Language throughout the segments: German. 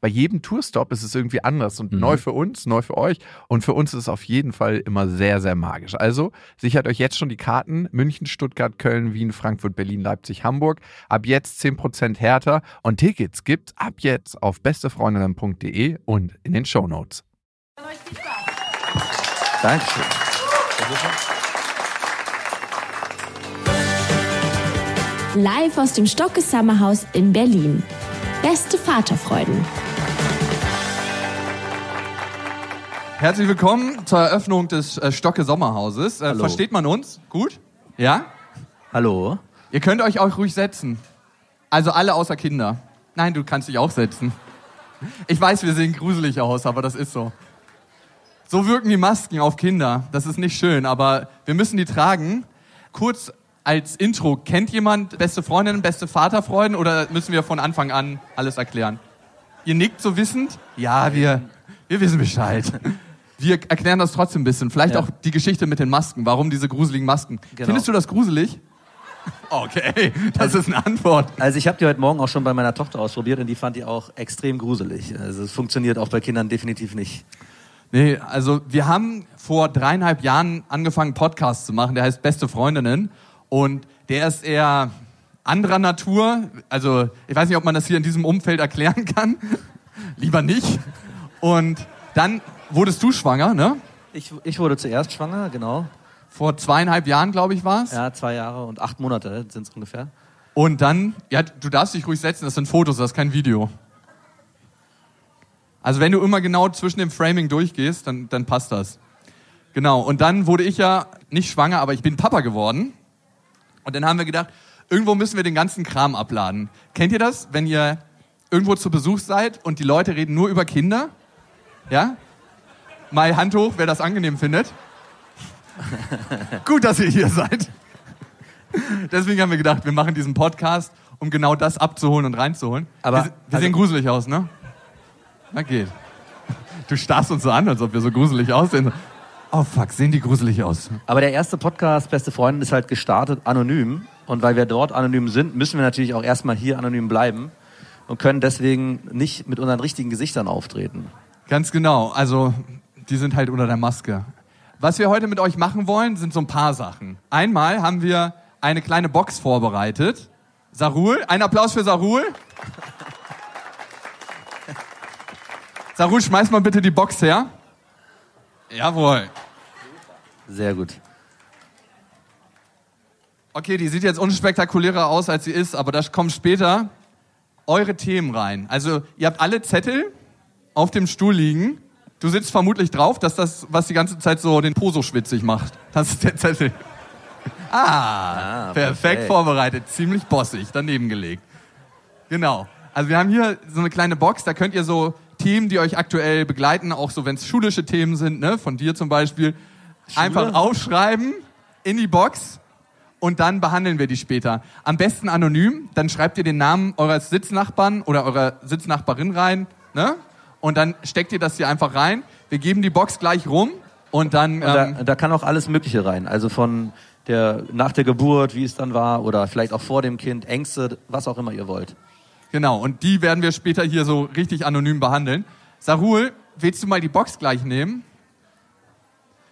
bei jedem Tourstop ist es irgendwie anders und Mhm. neu für uns, neu für euch und für uns ist es auf jeden Fall immer sehr, sehr magisch. Also sichert euch jetzt schon die Karten München, Stuttgart, Köln, Wien, Frankfurt, Berlin, Leipzig, Hamburg. Ab jetzt 10% härter und Tickets gibt's ab jetzt auf bestefreundinnen.de und in den Shownotes. Dankeschön. Live aus dem Stocke Sommerhaus in Berlin. Beste Vaterfreuden. Herzlich willkommen zur Eröffnung des äh, Stocke Sommerhauses. Äh, versteht man uns? Gut? Ja? Hallo. Ihr könnt euch auch ruhig setzen. Also alle außer Kinder. Nein, du kannst dich auch setzen. Ich weiß, wir sehen gruselig aus, aber das ist so. So wirken die Masken auf Kinder. Das ist nicht schön, aber wir müssen die tragen. Kurz als Intro, kennt jemand beste Freundinnen, beste Vaterfreuden oder müssen wir von Anfang an alles erklären? Ihr nickt so wissend? Ja, wir, wir wissen Bescheid. Wir erklären das trotzdem ein bisschen. Vielleicht Ja. auch die Geschichte mit den Masken. Warum diese gruseligen Masken? Genau. Findest du das gruselig? Okay, das ist eine Antwort. Also ich habe die heute Morgen auch schon bei meiner Tochter ausprobiert und die fand die auch extrem gruselig. Also es funktioniert auch bei Kindern definitiv nicht. Nee, also wir haben vor dreieinhalb Jahren angefangen, Podcast zu machen, der heißt Beste Freundinnen. Und der ist eher anderer Natur. Also ich weiß nicht, ob man das hier in diesem Umfeld erklären kann. Lieber nicht. Und dann wurdest du schwanger, ne? Ich, ich wurde zuerst schwanger, genau. Vor zweieinhalb Jahren, glaube ich, war es. Ja, zwei Jahre und acht Monate sind es ungefähr. Und dann, ja, du darfst dich ruhig setzen, das sind Fotos, das ist kein Video. Also wenn du immer genau zwischen dem Framing durchgehst, dann, dann passt das. Genau, und dann wurde ich ja nicht schwanger, aber ich bin Papa geworden. Und dann haben wir gedacht, irgendwo müssen wir den ganzen Kram abladen. Kennt ihr das, wenn ihr irgendwo zu Besuch seid und die Leute reden nur über Kinder? Ja? Mal Hand hoch, wer das angenehm findet. Gut, dass ihr hier seid. Deswegen haben wir gedacht, wir machen diesen Podcast, um genau das abzuholen und reinzuholen. Aber- wir, wir sehen also- gruselig aus, ne? Na geht. Du starrst uns so an, als ob wir so gruselig aussehen. Oh fuck, sehen die gruselig aus. Aber der erste Podcast, Beste Freundin, ist halt gestartet anonym. Und weil wir dort anonym sind, müssen wir natürlich auch erstmal hier anonym bleiben und können deswegen nicht mit unseren richtigen Gesichtern auftreten. Ganz genau. Also, die sind halt unter der Maske. Was wir heute mit euch machen wollen, sind so ein paar Sachen. Einmal haben wir eine kleine Box vorbereitet. Sarul, ein Applaus für Sarul. Sarul, schmeiß mal bitte die Box her. Jawohl. Sehr gut. Okay, die sieht jetzt unspektakulärer aus, als sie ist, aber das kommt später. Eure Themen rein. Also, ihr habt alle Zettel auf dem Stuhl liegen. Du sitzt vermutlich drauf, dass das, was die ganze Zeit so den Po so schwitzig macht. Das ist der Zettel. Ah, Ah, perfekt perfekt. vorbereitet. Ziemlich bossig, daneben gelegt. Genau. Also wir haben hier so eine kleine Box, da könnt ihr so Themen, die euch aktuell begleiten, auch so wenn es schulische Themen sind, ne, von dir zum Beispiel, einfach aufschreiben in die Box und dann behandeln wir die später. Am besten anonym, dann schreibt ihr den Namen eures Sitznachbarn oder eurer Sitznachbarin rein, ne? Und dann steckt ihr das hier einfach rein. Wir geben die Box gleich rum und dann Und da, ähm, da kann auch alles Mögliche rein. Also von der, nach der Geburt, wie es dann war, oder vielleicht auch vor dem Kind, Ängste, was auch immer ihr wollt. Genau, und die werden wir später hier so richtig anonym behandeln. Sarul, willst du mal die Box gleich nehmen?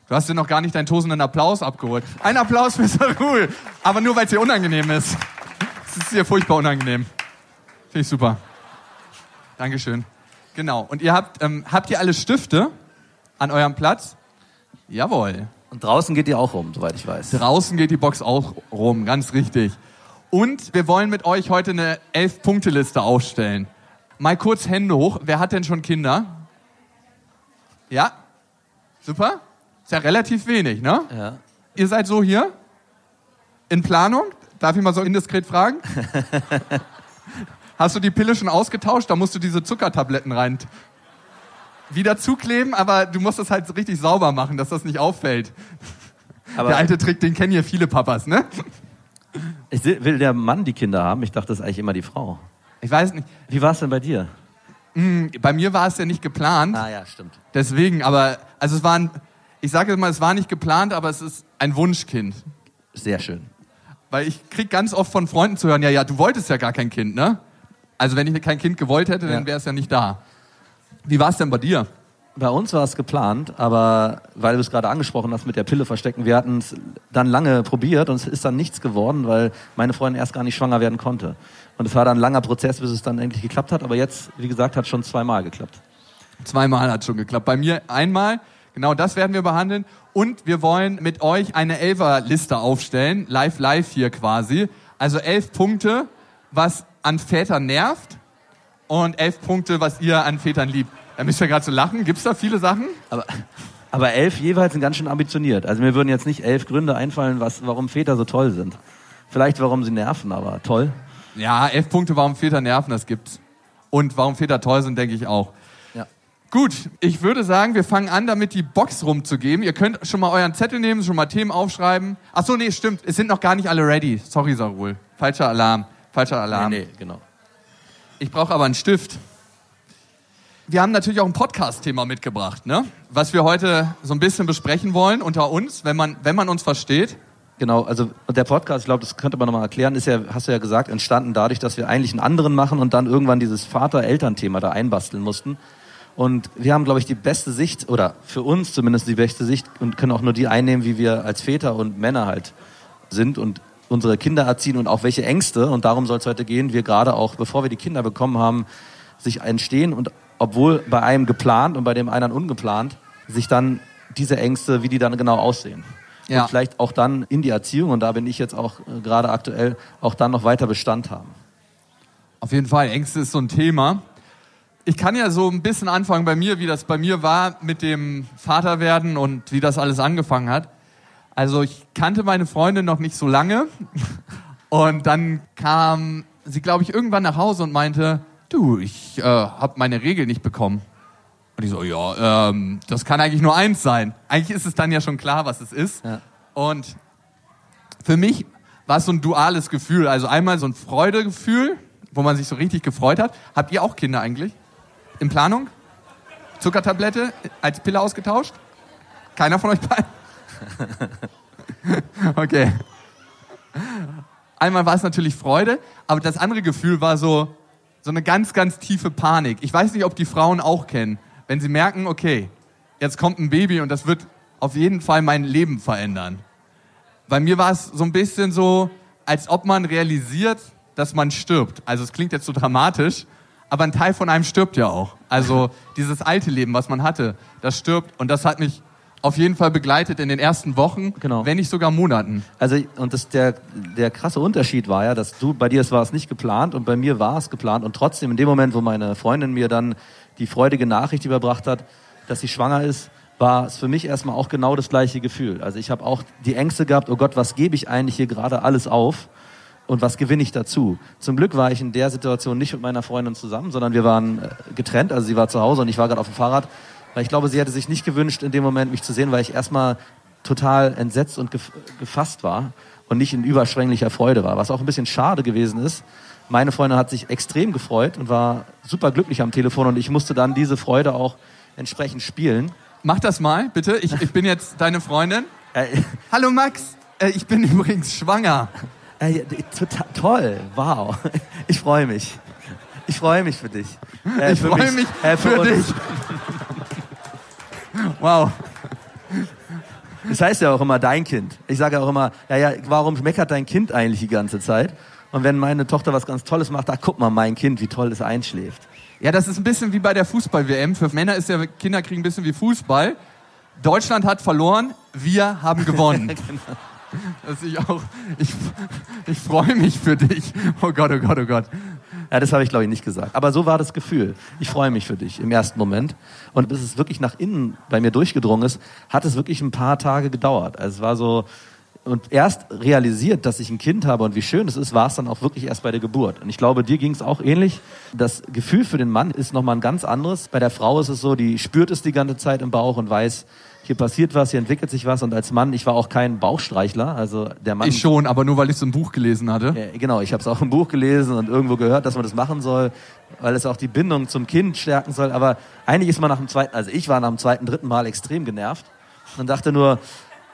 Du hast dir noch gar nicht deinen tosenden Applaus abgeholt. Ein Applaus für Sarul, aber nur weil es dir unangenehm ist. Es ist dir furchtbar unangenehm. Finde ich super. Dankeschön. Genau, und ihr habt, ähm, habt ihr alle Stifte an eurem Platz? Jawohl. Und draußen geht ihr auch rum, soweit ich weiß. Draußen geht die Box auch rum, ganz richtig. Und wir wollen mit euch heute eine Elf-Punkte-Liste aufstellen. Mal kurz Hände hoch. Wer hat denn schon Kinder? Ja? Super? Ist ja relativ wenig, ne? Ja. Ihr seid so hier? In Planung? Darf ich mal so indiskret fragen? Hast du die Pille schon ausgetauscht? Da musst du diese Zuckertabletten rein wieder zukleben, aber du musst das halt richtig sauber machen, dass das nicht auffällt. Aber Der alte Trick, den kennen hier viele Papas, ne? ich will der Mann die Kinder haben? Ich dachte, das ist eigentlich immer die Frau. Ich weiß nicht. Wie war es denn bei dir? Hm, Bei mir war es ja nicht geplant. Ah ja, stimmt. Deswegen, aber, also es war ein, ich sage mal, es war nicht geplant, aber es ist ein Wunschkind. Sehr schön. Weil ich krieg ganz oft von Freunden zu hören, ja, ja, du wolltest ja gar kein Kind, ne? Also wenn ich kein Kind gewollt hätte, dann wäre es ja nicht da. Wie war es denn bei dir? Bei uns war es geplant, aber weil du es gerade angesprochen hast mit der Pille verstecken, wir hatten es dann lange probiert und es ist dann nichts geworden, weil meine Freundin erst gar nicht schwanger werden konnte. Und es war dann ein langer Prozess, bis es dann endlich geklappt hat, aber jetzt, wie gesagt, hat schon zweimal geklappt. Zweimal hat schon geklappt. Bei mir einmal. Genau das werden wir behandeln. Und wir wollen mit euch eine Elfer-Liste aufstellen. Live, live hier quasi. Also elf Punkte, was an Vätern nervt. Und elf Punkte, was ihr an Vätern liebt. Da müsst ihr gerade so lachen. Gibt's da viele Sachen? Aber, aber elf jeweils sind ganz schön ambitioniert. Also mir würden jetzt nicht elf Gründe einfallen, was, warum Väter so toll sind. Vielleicht warum sie nerven, aber toll. Ja, elf Punkte, warum Väter nerven, das gibt's. Und warum Väter toll sind, denke ich auch. Ja. Gut, ich würde sagen, wir fangen an, damit die Box rumzugeben. Ihr könnt schon mal euren Zettel nehmen, schon mal Themen aufschreiben. Ach so, nee, stimmt. Es sind noch gar nicht alle ready. Sorry, Sarul. Falscher Alarm. Falscher Alarm. Nee, nee, genau. Ich brauche aber einen Stift. Wir haben natürlich auch ein Podcast-Thema mitgebracht, ne? Was wir heute so ein bisschen besprechen wollen unter uns, wenn man, wenn man uns versteht. Genau, also der Podcast, ich glaube, das könnte man nochmal erklären, ist ja, hast du ja gesagt, entstanden dadurch, dass wir eigentlich einen anderen machen und dann irgendwann dieses Vater-Eltern-Thema da einbasteln mussten. Und wir haben, glaube ich, die beste Sicht, oder für uns zumindest die beste Sicht und können auch nur die einnehmen, wie wir als Väter und Männer halt sind und unsere Kinder erziehen und auch welche Ängste, und darum soll es heute gehen, wir gerade auch, bevor wir die Kinder bekommen haben, sich entstehen und obwohl bei einem geplant und bei dem anderen ungeplant, sich dann diese Ängste, wie die dann genau aussehen. Ja. Und vielleicht auch dann in die Erziehung, und da bin ich jetzt auch äh, gerade aktuell, auch dann noch weiter Bestand haben. Auf jeden Fall, Ängste ist so ein Thema. Ich kann ja so ein bisschen anfangen bei mir, wie das bei mir war mit dem Vaterwerden und wie das alles angefangen hat. Also ich kannte meine Freundin noch nicht so lange und dann kam sie, glaube ich, irgendwann nach Hause und meinte, du, ich äh, habe meine Regel nicht bekommen. Und ich so, ja, ähm, das kann eigentlich nur eins sein. Eigentlich ist es dann ja schon klar, was es ist. Ja. Und für mich war es so ein duales Gefühl. Also einmal so ein Freudegefühl, wo man sich so richtig gefreut hat. Habt ihr auch Kinder eigentlich? In Planung? Zuckertablette als Pille ausgetauscht? Keiner von euch beiden? okay. Einmal war es natürlich Freude, aber das andere Gefühl war so, so eine ganz, ganz tiefe Panik. Ich weiß nicht, ob die Frauen auch kennen. Wenn sie merken, okay, jetzt kommt ein Baby und das wird auf jeden Fall mein Leben verändern. Bei mir war es so ein bisschen so, als ob man realisiert, dass man stirbt. Also es klingt jetzt so dramatisch, aber ein Teil von einem stirbt ja auch. Also dieses alte Leben, was man hatte, das stirbt und das hat mich auf jeden Fall begleitet in den ersten Wochen, Genau. wenn nicht sogar Monaten. Also, und das, der, der krasse Unterschied war ja, dass du, bei dir war es nicht geplant und bei mir war es geplant und trotzdem in dem Moment, wo meine Freundin mir dann die freudige Nachricht überbracht hat, dass sie schwanger ist, war es für mich erstmal auch genau das gleiche Gefühl. Also ich habe auch die Ängste gehabt, oh Gott, was gebe ich eigentlich hier gerade alles auf und was gewinne ich dazu? Zum Glück war ich in der Situation nicht mit meiner Freundin zusammen, sondern wir waren äh, getrennt, also sie war zu Hause und ich war gerade auf dem Fahrrad, weil ich glaube, sie hätte sich nicht gewünscht, in dem Moment mich zu sehen, weil ich erstmal total entsetzt und gef gefasst war und nicht in überschwänglicher Freude war, was auch ein bisschen schade gewesen ist. Meine Freundin hat sich extrem gefreut und war super glücklich am Telefon und ich musste dann diese Freude auch entsprechend spielen. Mach das mal, bitte. Ich, ich bin jetzt deine Freundin. Äh, Hallo Max, äh, ich bin übrigens schwanger. äh, total, toll, wow. Ich freue mich. Ich freue mich für dich. Äh, Ich für freue mich äh, für uns. dich. Wow. Das heißt ja auch immer dein Kind. Ich sage auch immer, ja, ja, warum meckert dein Kind eigentlich die ganze Zeit? Und wenn meine Tochter was ganz Tolles macht, da guck mal, mein Kind, wie toll es einschläft. Ja, das ist ein bisschen wie bei der Fußball-WM. Für Männer ist ja Kinderkrieg ein bisschen wie Fußball. Deutschland hat verloren, wir haben gewonnen. Das ich auch, ich, ich freue mich für dich. Oh Gott, oh Gott, oh Gott. Ja, das habe ich glaube ich nicht gesagt. Aber so war das Gefühl. Ich freue mich für dich im ersten Moment. Und bis es wirklich nach innen bei mir durchgedrungen ist, hat es wirklich ein paar Tage gedauert. Also es war so, und erst realisiert, dass ich ein Kind habe und wie schön es ist, war es dann auch wirklich erst bei der Geburt. Und ich glaube, dir ging es auch ähnlich. Das Gefühl für den Mann ist nochmal ein ganz anderes. Bei der Frau ist es so, die spürt es die ganze Zeit im Bauch und weiß, hier passiert was, hier entwickelt sich was. Und als Mann, ich war auch kein Bauchstreichler. Also der Mann. Ich schon, aber nur weil ich es im Buch gelesen hatte. Ja, genau, ich habe es auch im Buch gelesen und irgendwo gehört, dass man das machen soll, weil es auch die Bindung zum Kind stärken soll. Aber eigentlich ist man nach dem zweiten, also ich war nach dem zweiten, dritten Mal extrem genervt und dachte nur,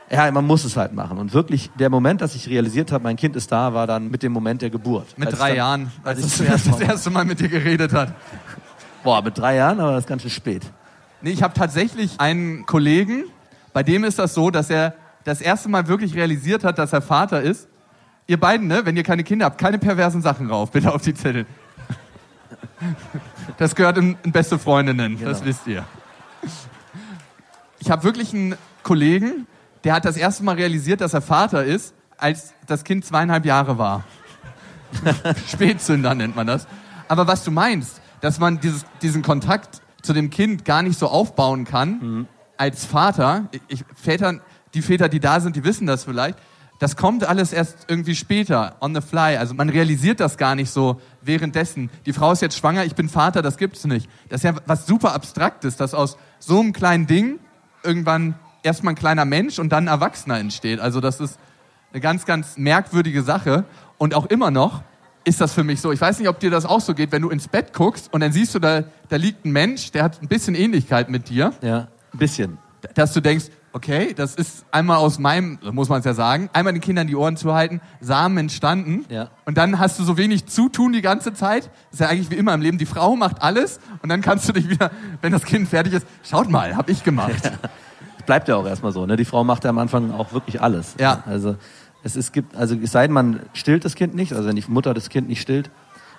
ja, man muss es halt machen. Und wirklich, der Moment, dass ich realisiert habe, mein Kind ist da, war dann mit dem Moment der Geburt. Mit drei dann, Jahren, als als ich das, das erste Mal mit dir geredet hat. Boah, mit drei Jahren, aber das ist ganz schön spät. Nee, ich habe tatsächlich einen Kollegen, bei dem ist das so, dass er das erste Mal wirklich realisiert hat, dass er Vater ist. Ihr beiden, ne, wenn ihr keine Kinder habt, keine perversen Sachen rauf, bitte auf die Zettel. Das gehört in, in beste Freundinnen, das Genau. wisst ihr. Ich habe wirklich einen Kollegen, der hat das erste Mal realisiert, dass er Vater ist, als das Kind zweieinhalb Jahre war. Spätzünder nennt man das. Aber was du meinst, dass man dieses, diesen Kontakt zu dem Kind gar nicht so aufbauen kann als Vater, ich, Väter, die Väter, die da sind, die wissen das vielleicht, das kommt alles erst irgendwie später, on the fly. Also man realisiert das gar nicht so währenddessen. Die Frau ist jetzt schwanger, ich bin Vater, das gibt's nicht. Das ist ja was super Abstraktes, dass aus so einem kleinen Ding irgendwann erstmal ein kleiner Mensch und dann ein Erwachsener entsteht. Also das ist eine ganz, ganz merkwürdige Sache. Und auch immer noch ist das für mich so. Ich weiß nicht, ob dir das auch so geht, wenn du ins Bett guckst und dann siehst du, da, da liegt ein Mensch, der hat ein bisschen Ähnlichkeit mit dir, Ja, ein bisschen. dass du denkst, okay, das ist einmal aus meinem, muss man es ja sagen, einmal den Kindern die Ohren zu halten, Samen entstanden. Ja. Und dann hast du so wenig Zutun die ganze Zeit. Das ist ja eigentlich wie immer im Leben. Die Frau macht alles und dann kannst du dich wieder, wenn das Kind fertig ist, schaut mal, hab ich gemacht. Bleibt ja auch erstmal so. Ne? Die Frau macht ja am Anfang auch wirklich alles. Ja. Also es, es gibt, also es sei denn, man stillt das Kind nicht, also wenn die Mutter das Kind nicht stillt,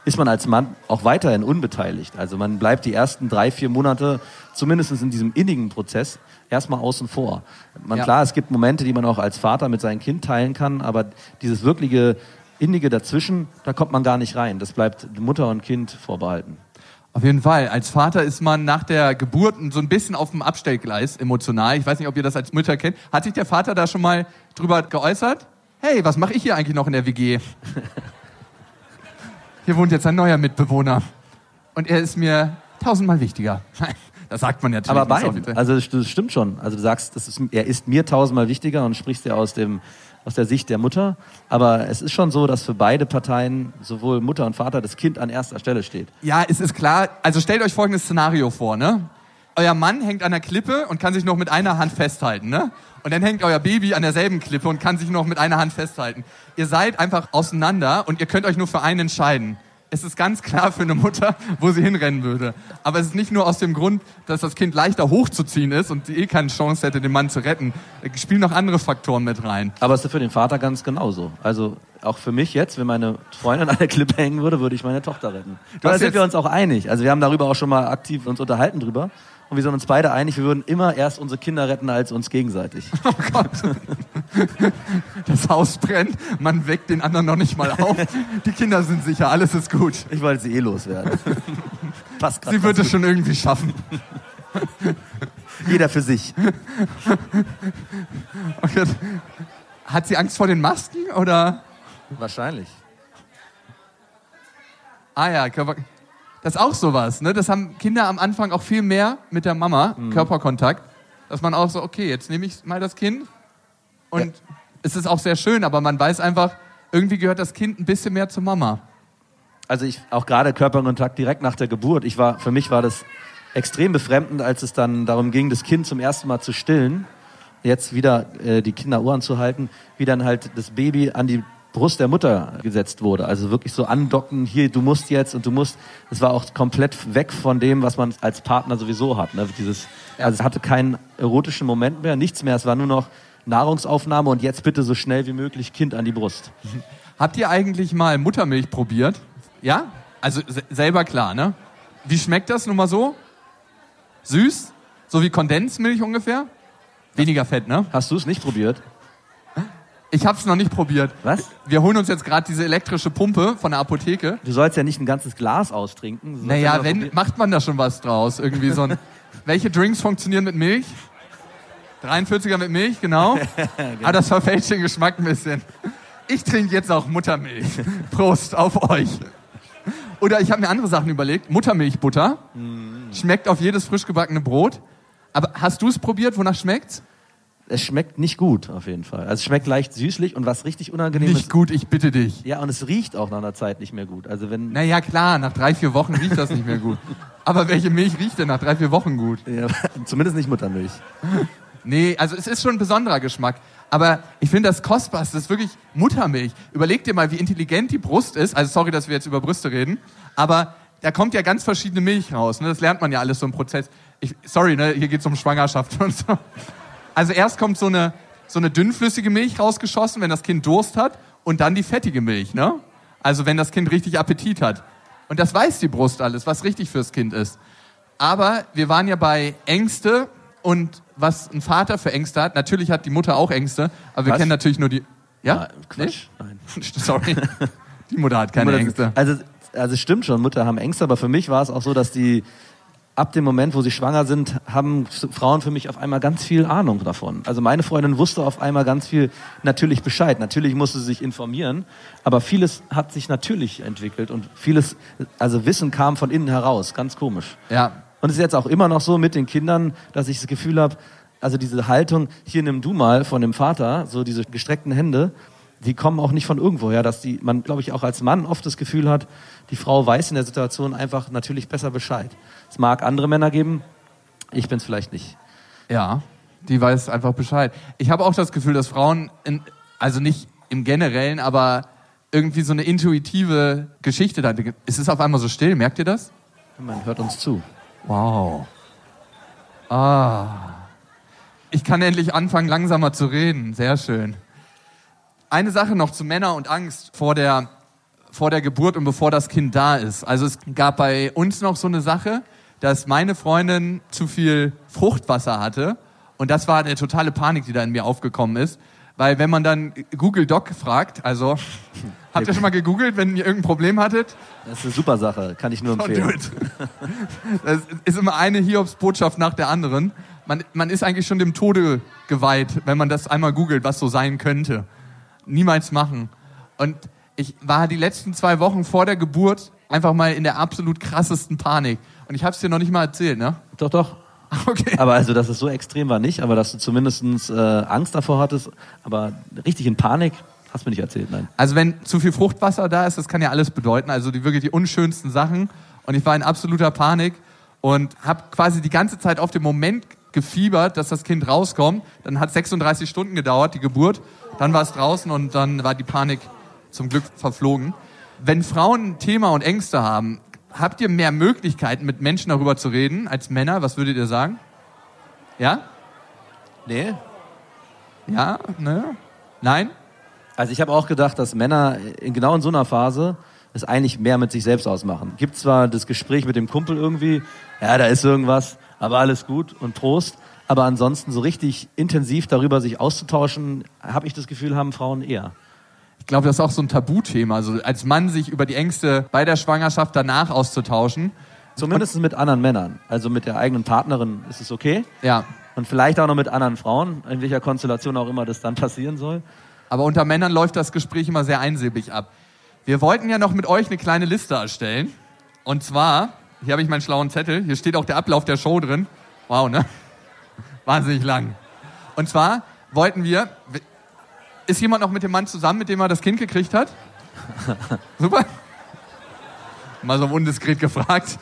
ist man als Mann auch weiterhin unbeteiligt. Also man bleibt die ersten drei, vier Monate, zumindest in diesem innigen Prozess, erstmal außen vor. Man, Ja. Klar, es gibt Momente, die man auch als Vater mit seinem Kind teilen kann, aber dieses wirkliche Innige dazwischen, da kommt man gar nicht rein. Das bleibt Mutter und Kind vorbehalten. Auf jeden Fall. Als Vater ist man nach der Geburt so ein bisschen auf dem Abstellgleis emotional. Ich weiß nicht, ob ihr das als Mütter kennt. Hat sich der Vater da schon mal drüber geäußert? Hey, was mache ich hier eigentlich noch in der WG? Hier wohnt jetzt ein neuer Mitbewohner. Und er ist mir tausendmal wichtiger. Das sagt man natürlich Aber beiden. Also das stimmt schon. Also du sagst, ist, er ist mir tausendmal wichtiger und sprichst ja aus dem aus der Sicht der Mutter. Aber es ist schon so, dass für beide Parteien, sowohl Mutter und Vater, das Kind an erster Stelle steht. Ja, es ist klar. Also stellt euch folgendes Szenario vor, ne? Euer Mann hängt an der Klippe und kann sich noch mit einer Hand festhalten, ne? Und dann hängt euer Baby an derselben Klippe und kann sich noch mit einer Hand festhalten. Ihr seid einfach auseinander und ihr könnt euch nur für einen entscheiden. Es ist ganz klar für eine Mutter, wo sie hinrennen würde. Aber es ist nicht nur aus dem Grund, dass das Kind leichter hochzuziehen ist und sie eh keine Chance hätte, den Mann zu retten. Es spielen noch andere Faktoren mit rein. Aber es ist für den Vater ganz genauso. Also auch für mich jetzt, wenn meine Freundin an der Klippe hängen würde, würde ich meine Tochter retten. Da sind wir uns auch einig. Also wir haben darüber auch schon mal aktiv uns unterhalten drüber. Und wir sind uns beide einig, wir würden immer erst unsere Kinder retten als uns gegenseitig. Oh Gott. Das Haus brennt, man weckt den anderen noch nicht mal auf. Die Kinder sind sicher, alles ist gut. Ich wollte sie eh loswerden. Passt grad Sie wird es schon irgendwie schaffen. Jeder für sich. Okay. Hat sie Angst vor den Masken oder? Wahrscheinlich. Ah ja, Körper. Das ist auch sowas, ne? Das haben Kinder am Anfang auch viel mehr mit der Mama, Körperkontakt. Dass man auch so, okay, jetzt nehme ich mal das Kind. Und es ist auch sehr schön, aber man weiß einfach, irgendwie gehört das Kind ein bisschen mehr zur Mama. Also ich auch gerade Körperkontakt direkt nach der Geburt. Ich war für mich war das extrem befremdend, als es dann darum ging, das Kind zum ersten Mal zu stillen. Jetzt wieder äh, die Kinderohren zu halten, wie dann halt das Baby an die Brust der Mutter gesetzt wurde. Also wirklich so andocken, hier, du musst jetzt und du musst. Das war auch komplett weg von dem, was man als Partner sowieso hat. Ne? Dieses, also es hatte keinen erotischen Moment mehr, nichts mehr. Es war nur noch Nahrungsaufnahme und jetzt bitte so schnell wie möglich Kind an die Brust. Habt ihr eigentlich mal Muttermilch probiert? Ja? Also se selber klar, ne? Wie schmeckt das nun mal so? Süß? So wie Kondensmilch ungefähr? Weniger Fett, ne? Hast du es nicht probiert? Ich hab's noch nicht probiert. Was? Wir holen uns jetzt gerade diese elektrische Pumpe von der Apotheke. Du sollst ja nicht ein ganzes Glas austrinken. Naja, wenn, probieren. macht man da schon was draus? Irgendwie so ein. Welche Drinks funktionieren mit Milch? 43er mit Milch, genau. Aber das verfälscht den Geschmack ein bisschen. Ich trinke jetzt auch Muttermilch. Prost auf euch. Oder ich habe mir andere Sachen überlegt. Muttermilchbutter. Schmeckt auf jedes frisch gebackene Brot. Aber hast du es probiert? Wonach schmeckt's? Es schmeckt nicht gut, auf jeden Fall. Also es schmeckt leicht süßlich und was richtig unangenehm Nicht ist. gut, ich bitte dich. Ja, und es riecht auch nach einer Zeit nicht mehr gut. Also wenn. Naja, klar, nach drei, vier Wochen riecht das nicht mehr gut. Aber welche Milch riecht denn nach drei, vier Wochen gut? Ja, zumindest nicht Muttermilch. Nee, also es ist schon ein besonderer Geschmack. Aber ich finde das Kostbarste, das ist wirklich Muttermilch. Überleg dir mal, wie intelligent die Brust ist. Also sorry, dass wir jetzt über Brüste reden. Aber da kommt ja ganz verschiedene Milch raus. Ne? Das lernt man ja alles so im Prozess. Ich, sorry, ne? hier geht es um Schwangerschaft und so. Also erst kommt so eine, so eine dünnflüssige Milch rausgeschossen, wenn das Kind Durst hat. Und dann die fettige Milch. Ne? Also wenn das Kind richtig Appetit hat. Und das weiß die Brust alles, was richtig fürs Kind ist. Aber wir waren ja bei Ängste und was ein Vater für Ängste hat. Natürlich hat die Mutter auch Ängste, aber wir Was? kennen natürlich nur die. Ja? Quatsch. Nein. Nee? Sorry. Die Mutter hat keine Mutter- Ängste. Also, also es stimmt schon, Mutter haben Ängste, aber für mich war es auch so, dass die ab dem Moment, wo sie schwanger sind, haben Frauen für mich auf einmal ganz viel Ahnung davon. Also meine Freundin wusste auf einmal ganz viel natürlich Bescheid. Natürlich musste sie sich informieren, aber vieles hat sich natürlich entwickelt und vieles, also Wissen kam von innen heraus. Ganz komisch. Ja. Und es ist jetzt auch immer noch so mit den Kindern, dass ich das Gefühl habe, also diese Haltung, hier nimm du mal von dem Vater, so diese gestreckten Hände, die kommen auch nicht von irgendwoher, dass die, man, glaube ich, auch als Mann oft das Gefühl hat, die Frau weiß in der Situation einfach natürlich besser Bescheid. Es mag andere Männer geben, ich bin's vielleicht nicht. Ja, die weiß einfach Bescheid. Ich habe auch das Gefühl, dass Frauen, in, also nicht im Generellen, aber irgendwie so eine intuitive Geschichte da. Es ist auf einmal so still, merkt ihr das? Man hört uns zu. Wow. Ah. Ich kann endlich anfangen, langsamer zu reden. Sehr schön. Eine Sache noch zu Männer und Angst vor der, vor der Geburt und bevor das Kind da ist. Also es gab bei uns noch so eine Sache, dass meine Freundin zu viel Fruchtwasser hatte. Und das war eine totale Panik, die da in mir aufgekommen ist. Weil wenn man dann Google Doc fragt, also habt ihr schon mal gegoogelt, wenn ihr irgendein Problem hattet? Das ist eine super Sache, kann ich nur empfehlen. Das ist immer eine Hiobsbotschaft nach der anderen. Man, man ist eigentlich schon dem Tode geweiht, wenn man das einmal googelt, was so sein könnte. Niemals machen. Und ich war die letzten zwei Wochen vor der Geburt einfach mal in der absolut krassesten Panik. Und ich habe es dir noch nicht mal erzählt, ne? Doch, doch. Okay. Aber also, dass es so extrem war nicht, aber dass du zumindest äh, Angst davor hattest, aber richtig in Panik, hast du mir nicht erzählt, nein. Also wenn zu viel Fruchtwasser da ist, das kann ja alles bedeuten. Also die wirklich die unschönsten Sachen. Und ich war in absoluter Panik und habe quasi die ganze Zeit auf den Moment gefiebert, dass das Kind rauskommt. Dann hat 36 Stunden gedauert, die Geburt. Dann war es draußen und dann war die Panik zum Glück verflogen. Wenn Frauen ein Thema und Ängste haben, habt ihr mehr Möglichkeiten, mit Menschen darüber zu reden als Männer? Was würdet ihr sagen? Ja? Nee? Ja? Ne? Nein? Also ich habe auch gedacht, dass Männer in, genau in so einer Phase es eigentlich mehr mit sich selbst ausmachen. Gibt zwar das Gespräch mit dem Kumpel irgendwie, ja, da ist irgendwas, aber alles gut und Trost. Aber ansonsten so richtig intensiv darüber sich auszutauschen, habe ich das Gefühl, haben Frauen eher. Ich glaube, das ist auch so ein Tabuthema. Also als Mann sich über die Ängste bei der Schwangerschaft danach auszutauschen. Zumindest mit anderen Männern. Also mit der eigenen Partnerin ist es okay. Ja. Und vielleicht auch noch mit anderen Frauen, in welcher Konstellation auch immer das dann passieren soll. Aber unter Männern läuft das Gespräch immer sehr einsilbig ab. Wir wollten ja noch mit euch eine kleine Liste erstellen. Und zwar, hier habe ich meinen schlauen Zettel, hier steht auch der Ablauf der Show drin. Wow, ne? Wahnsinnig lang. Und zwar wollten wir, ist jemand noch mit dem Mann zusammen, mit dem er das Kind gekriegt hat? Super. Mal so undiskret gefragt.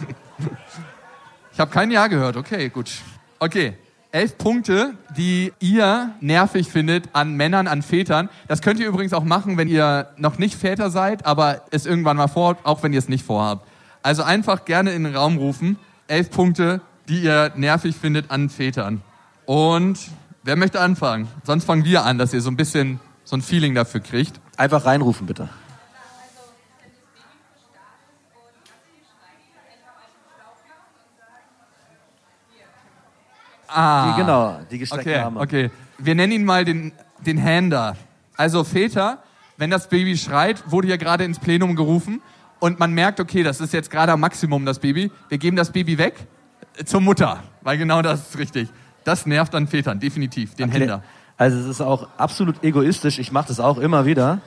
Ich habe kein Ja gehört. Okay, gut. Okay. Elf Punkte, die ihr nervig findet an Männern, an Vätern. Das könnt ihr übrigens auch machen, wenn ihr noch nicht Väter seid, aber es irgendwann mal vorhabt, auch wenn ihr es nicht vorhabt. Also einfach gerne in den Raum rufen. Elf Punkte, die ihr nervig findet an Vätern. Und wer möchte anfangen? Sonst fangen wir an, dass ihr so ein bisschen so ein Feeling dafür kriegt. Einfach reinrufen, bitte. Ah. Die, genau, die gestreckten Okay, Arme. okay. Wir nennen ihn mal den, den Hander. Also Väter, wenn das Baby schreit, wurde ja gerade ins Plenum gerufen und man merkt, okay, das ist jetzt gerade am Maximum, das Baby. Wir geben das Baby weg zur Mutter, weil genau das ist richtig. Das nervt an Vätern, definitiv, den Erklär- Händer. Also es ist auch absolut egoistisch. Ich mache das auch immer wieder.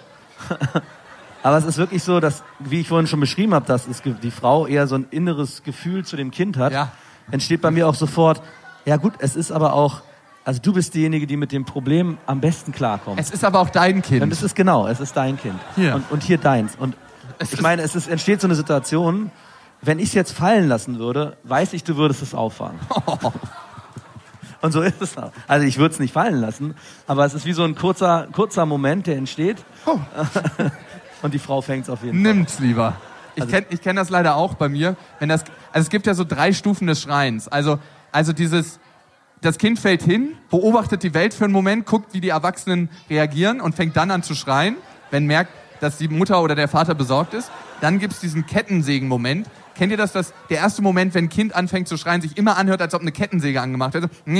Aber es ist wirklich so, dass, wie ich vorhin schon beschrieben habe, dass es, die Frau eher so ein inneres Gefühl zu dem Kind hat. Ja. Entsteht bei mir auch sofort, ja gut, es ist aber auch, also du bist diejenige, die mit dem Problem am besten klarkommt. Es ist aber auch dein Kind. Und es ist genau, es ist dein Kind. Hier. Und, und hier deins. Und ich meine, es ist, entsteht so eine Situation, wenn ich es jetzt fallen lassen würde, weiß ich, du würdest es auffangen. Und so ist es auch. Also ich würde es nicht fallen lassen, aber es ist wie so ein kurzer, kurzer Moment, der entsteht. Oh. Und die Frau fängt es auf jeden Fall. Nimmt's lieber. Ich Also- kenne ich kenn das leider auch bei mir. Wenn das, also es gibt ja so drei Stufen des Schreins. Also, also dieses, das Kind fällt hin, beobachtet die Welt für einen Moment, guckt, wie die Erwachsenen reagieren und fängt dann an zu schreien, wenn merkt, dass die Mutter oder der Vater besorgt ist. Dann gibt's diesen Kettensägen-Moment. Kennt ihr das, dass der erste Moment, wenn ein Kind anfängt zu schreien, sich immer anhört, als ob eine Kettensäge angemacht wird? So,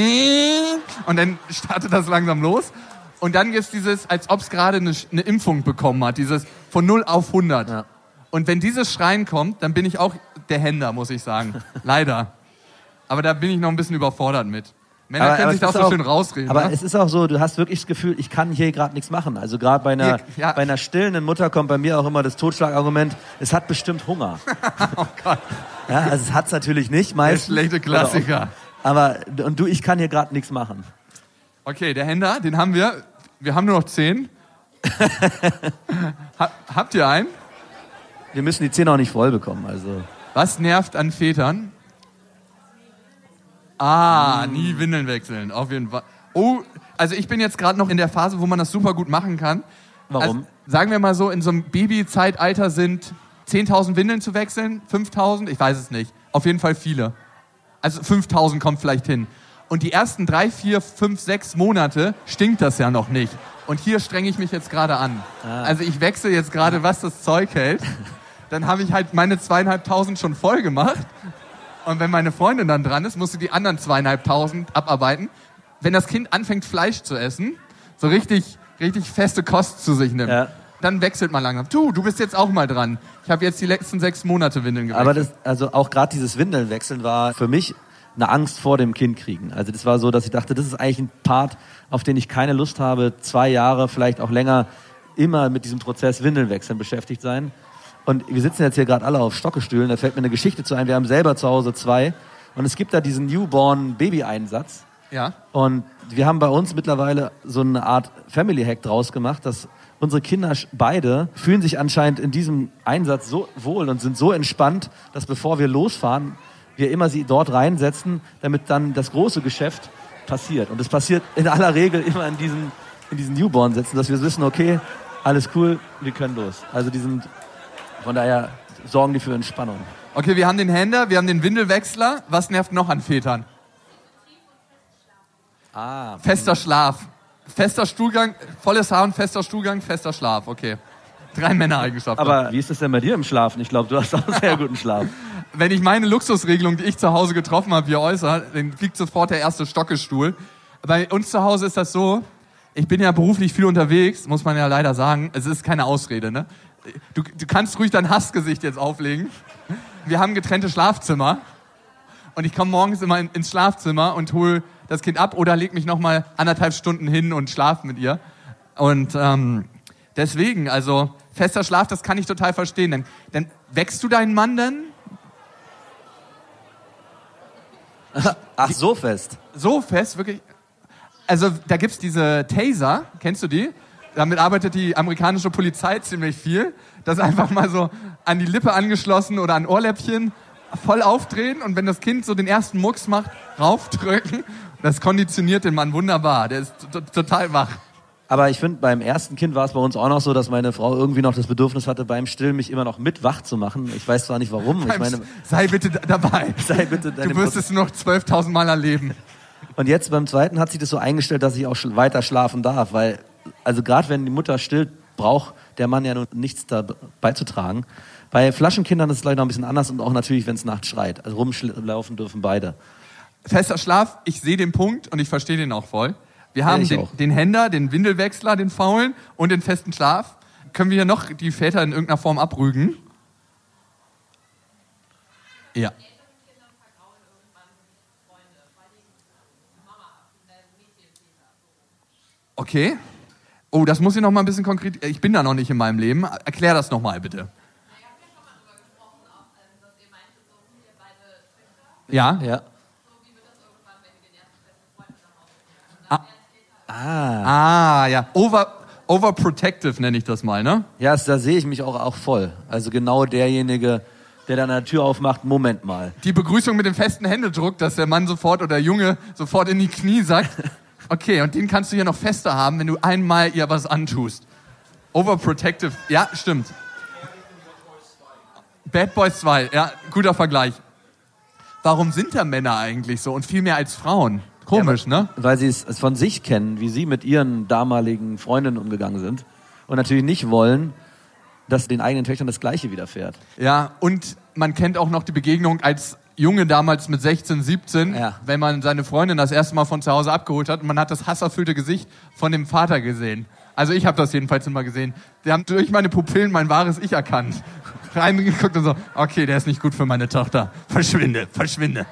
Und dann startet das langsam los. Und dann gibt's dieses, als ob es gerade eine, eine Impfung bekommen hat, dieses von 0 auf 100. Ja. Und wenn dieses Schreien kommt, dann bin ich auch der Händer, muss ich sagen. Leider. Aber da bin ich noch ein bisschen überfordert mit. Männer können sich es da auch so schön rausreden. Aber ne? es ist auch so, du hast wirklich das Gefühl, ich kann hier gerade nichts machen. Also gerade bei einer, ja. bei einer stillenden Mutter kommt bei mir auch immer das Totschlagargument, es hat bestimmt Hunger. oh Gott, Ja, also es hat's natürlich nicht der meistens. schlechte Klassiker. Aber, und du, ich kann hier gerade nichts machen. Okay, der Händer, den haben wir. Wir haben nur noch zehn. ha, habt ihr einen? Wir müssen die Zähne auch nicht voll bekommen, also. Was nervt an Vätern? Ah, nie Windeln wechseln, auf jeden Fall. Oh, also ich bin jetzt gerade noch in der Phase, wo man das super gut machen kann. Warum? Also, sagen wir mal so, in so einem Babyzeitalter sind 10.000 Windeln zu wechseln, 5.000, ich weiß es nicht. Auf jeden Fall viele. Also 5.000 kommt vielleicht hin. Und die ersten drei, vier, fünf, sechs Monate stinkt das ja noch nicht. Und hier strenge ich mich jetzt gerade an. Also ich wechsle jetzt gerade, was das Zeug hält. Dann habe ich halt meine zweieinhalbtausend schon voll gemacht. Und wenn meine Freundin dann dran ist, muss sie die anderen zweieinhalbtausend abarbeiten. Wenn das Kind anfängt, Fleisch zu essen, so richtig, richtig feste Kost zu sich nimmt, Ja. dann wechselt man langsam. Du, du bist jetzt auch mal dran. Ich habe jetzt die letzten sechs Monate Windeln gewechselt. Aber das, also auch gerade dieses Windeln wechseln war für mich eine Angst vor dem Kind kriegen. Also das war so, dass ich dachte, das ist eigentlich ein Part, auf den ich keine Lust habe, zwei Jahre, vielleicht auch länger, immer mit diesem Prozess Windeln wechseln beschäftigt sein. Und wir sitzen jetzt hier gerade alle auf Stockestühlen, da fällt mir eine Geschichte zu ein. Wir haben selber zu Hause zwei. Und es gibt da diesen Newborn-Baby-Einsatz. ja. Und wir haben bei uns mittlerweile so eine Art Family Hack draus gemacht, dass unsere Kinder beide fühlen sich anscheinend in diesem Einsatz so wohl und sind so entspannt, dass bevor wir losfahren, wir immer sie dort reinsetzen, damit dann das große Geschäft passiert. Und es passiert in aller Regel immer in diesen, in diesen Newborn-Sätzen, dass wir wissen, okay, alles cool, wir können los. Also die sind, von daher sorgen die für Entspannung. Okay, wir haben den Händer, wir haben den Windelwechsler. Was nervt noch an Vätern? Ah, Fester Schlaf. Fester Stuhlgang, volles Haar und fester Stuhlgang, fester Schlaf. Okay. Drei Männereigenschaften. aber wie ist das denn bei dir im Schlafen? Ich glaube, du hast auch sehr guten Schlaf. wenn ich meine Luxusregelung, die ich zu Hause getroffen habe, hier äußere, dann fliegt sofort der erste Stockestuhl. Bei uns zu Hause ist das so, ich bin ja beruflich viel unterwegs, muss man ja leider sagen. Es ist keine Ausrede, ne? Du, du kannst ruhig dein Hassgesicht jetzt auflegen. Wir haben getrennte Schlafzimmer. Und ich komme morgens immer in, ins Schlafzimmer und hole das Kind ab oder leg mich noch mal anderthalb Stunden hin und schlafe mit ihr. Und ähm, deswegen, also fester Schlaf, das kann ich total verstehen. Dann, dann wächst du deinen Mann dann Ach, so fest. so fest, wirklich. Also da gibt's diese Taser, kennst du die? Damit arbeitet die amerikanische Polizei ziemlich viel. Das einfach mal so an die Lippe angeschlossen oder an Ohrläppchen voll aufdrehen und wenn das Kind so den ersten Mucks macht, raufdrücken. Das konditioniert den Mann wunderbar. Der ist total wach. Aber ich finde, beim ersten Kind war es bei uns auch noch so, dass meine Frau irgendwie noch das Bedürfnis hatte, beim Stillen mich immer noch mit wach zu machen. Ich weiß zwar nicht warum. Ich meine, Sei bitte da- dabei. sei bitte Du wirst es noch 12.000 Mal erleben. Und jetzt beim zweiten hat sich das so eingestellt, dass ich auch weiter schlafen darf, weil, also gerade wenn die Mutter stillt, braucht der Mann ja nun nichts da beizutragen. Bei Flaschenkindern ist es leider noch ein bisschen anders und auch natürlich, wenn es nachts schreit. Also rumlaufen dürfen beide. Fester Schlaf, ich sehe den Punkt und ich verstehe den auch voll. Wir haben ich den, den Händer, den Windelwechsler, den Faulen und den festen Schlaf. Können wir hier noch die Väter in irgendeiner Form abrügen? Ja. Okay. Oh, das muss ich noch mal ein bisschen konkret. Ich bin da noch nicht in meinem Leben. Erklär das noch mal bitte. Ja. Ja. Ah, ja. Over, overprotective nenne ich das mal, ne? Ja, da sehe ich mich auch, auch voll. Also genau derjenige, der dann eine Tür aufmacht, Moment mal. Die Begrüßung mit dem festen Händedruck, dass der Mann sofort oder der Junge sofort in die Knie sagt. Okay, und den kannst du hier noch fester haben, wenn du einmal ihr was antust. Overprotective. Ja, stimmt. Bad Boys 2, ja, guter Vergleich. Warum sind da Männer eigentlich so und viel mehr als Frauen? Komisch, ne? Weil sie es es von sich kennen, wie sie mit ihren damaligen Freundinnen umgegangen sind. Und natürlich nicht wollen, dass den eigenen Töchtern das Gleiche widerfährt. Ja, und man kennt auch noch die Begegnung als Junge damals mit 16, 17, Ja. wenn man seine Freundin das erste Mal von zu Hause abgeholt hat und man hat das hasserfüllte Gesicht von dem Vater gesehen. Also ich habe das jedenfalls immer gesehen. Die haben durch meine Pupillen mein wahres Ich erkannt. Reingeguckt und so, okay, der ist nicht gut für meine Tochter. Verschwinde, verschwinde.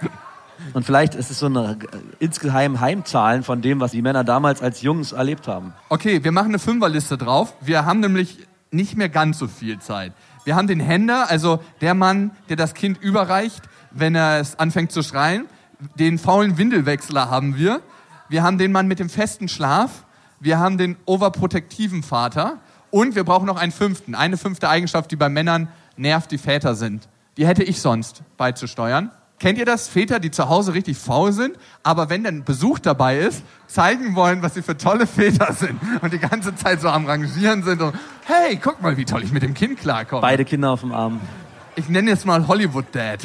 Und vielleicht ist es so eine äh, insgeheim Heimzahlen von dem, was die Männer damals als Jungs erlebt haben. Okay, wir machen eine Fünferliste drauf. Wir haben nämlich nicht mehr ganz so viel Zeit. Wir haben den Händer, also der Mann, der das Kind überreicht, wenn er es anfängt zu schreien. Den faulen Windelwechsler haben wir. Wir haben den Mann mit dem festen Schlaf. Wir haben den overprotektiven Vater. Und wir brauchen noch einen fünften. Eine fünfte Eigenschaft, die bei Männern nervt, die Väter sind. Die hätte ich sonst beizusteuern. Kennt ihr das? Väter, die zu Hause richtig faul sind, aber wenn dann Besuch dabei ist, zeigen wollen, was sie für tolle Väter sind und die ganze Zeit so am Rangieren sind und hey, guck mal, wie toll ich mit dem Kind klarkomme. Beide Kinder auf dem Arm. Ich nenne jetzt mal Hollywood Dad.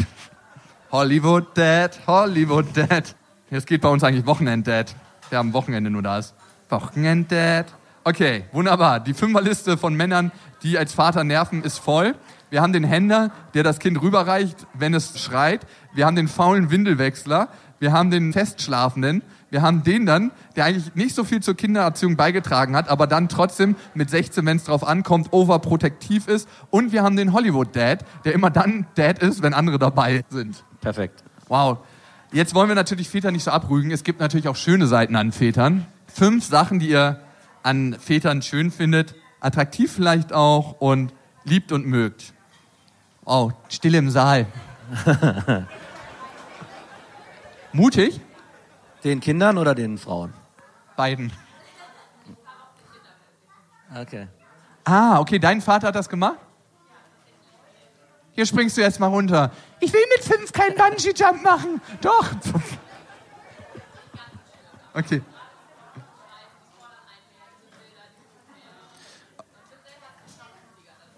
Hollywood Dad, Hollywood Dad. Jetzt geht bei uns eigentlich Wochenend Dad. Der am Wochenende nur da ist. Wochenend Dad. Okay, wunderbar. Die Fünferliste von Männern, die als Vater nerven, ist voll. Wir haben den Händer, der das Kind rüberreicht, wenn es schreit. Wir haben den faulen Windelwechsler. Wir haben den Festschlafenden. Wir haben den dann, der eigentlich nicht so viel zur Kindererziehung beigetragen hat, aber dann trotzdem mit 16, wenn es drauf ankommt, overprotektiv ist. Und wir haben den Hollywood-Dad, der immer dann Dad ist, wenn andere dabei sind. Perfekt. Wow. Jetzt wollen wir natürlich Väter nicht so abrügen. Es gibt natürlich auch schöne Seiten an Vätern. Fünf Sachen, die ihr an Vätern schön findet, attraktiv vielleicht auch und liebt und mögt. Oh, Stille im Saal. Mutig? Den Kindern oder den Frauen? Beiden. Okay. Ah, okay, dein Vater hat das gemacht? Hier springst du jetzt mal runter. Ich will mit fünf keinen Bungee-Jump machen. Doch. Okay.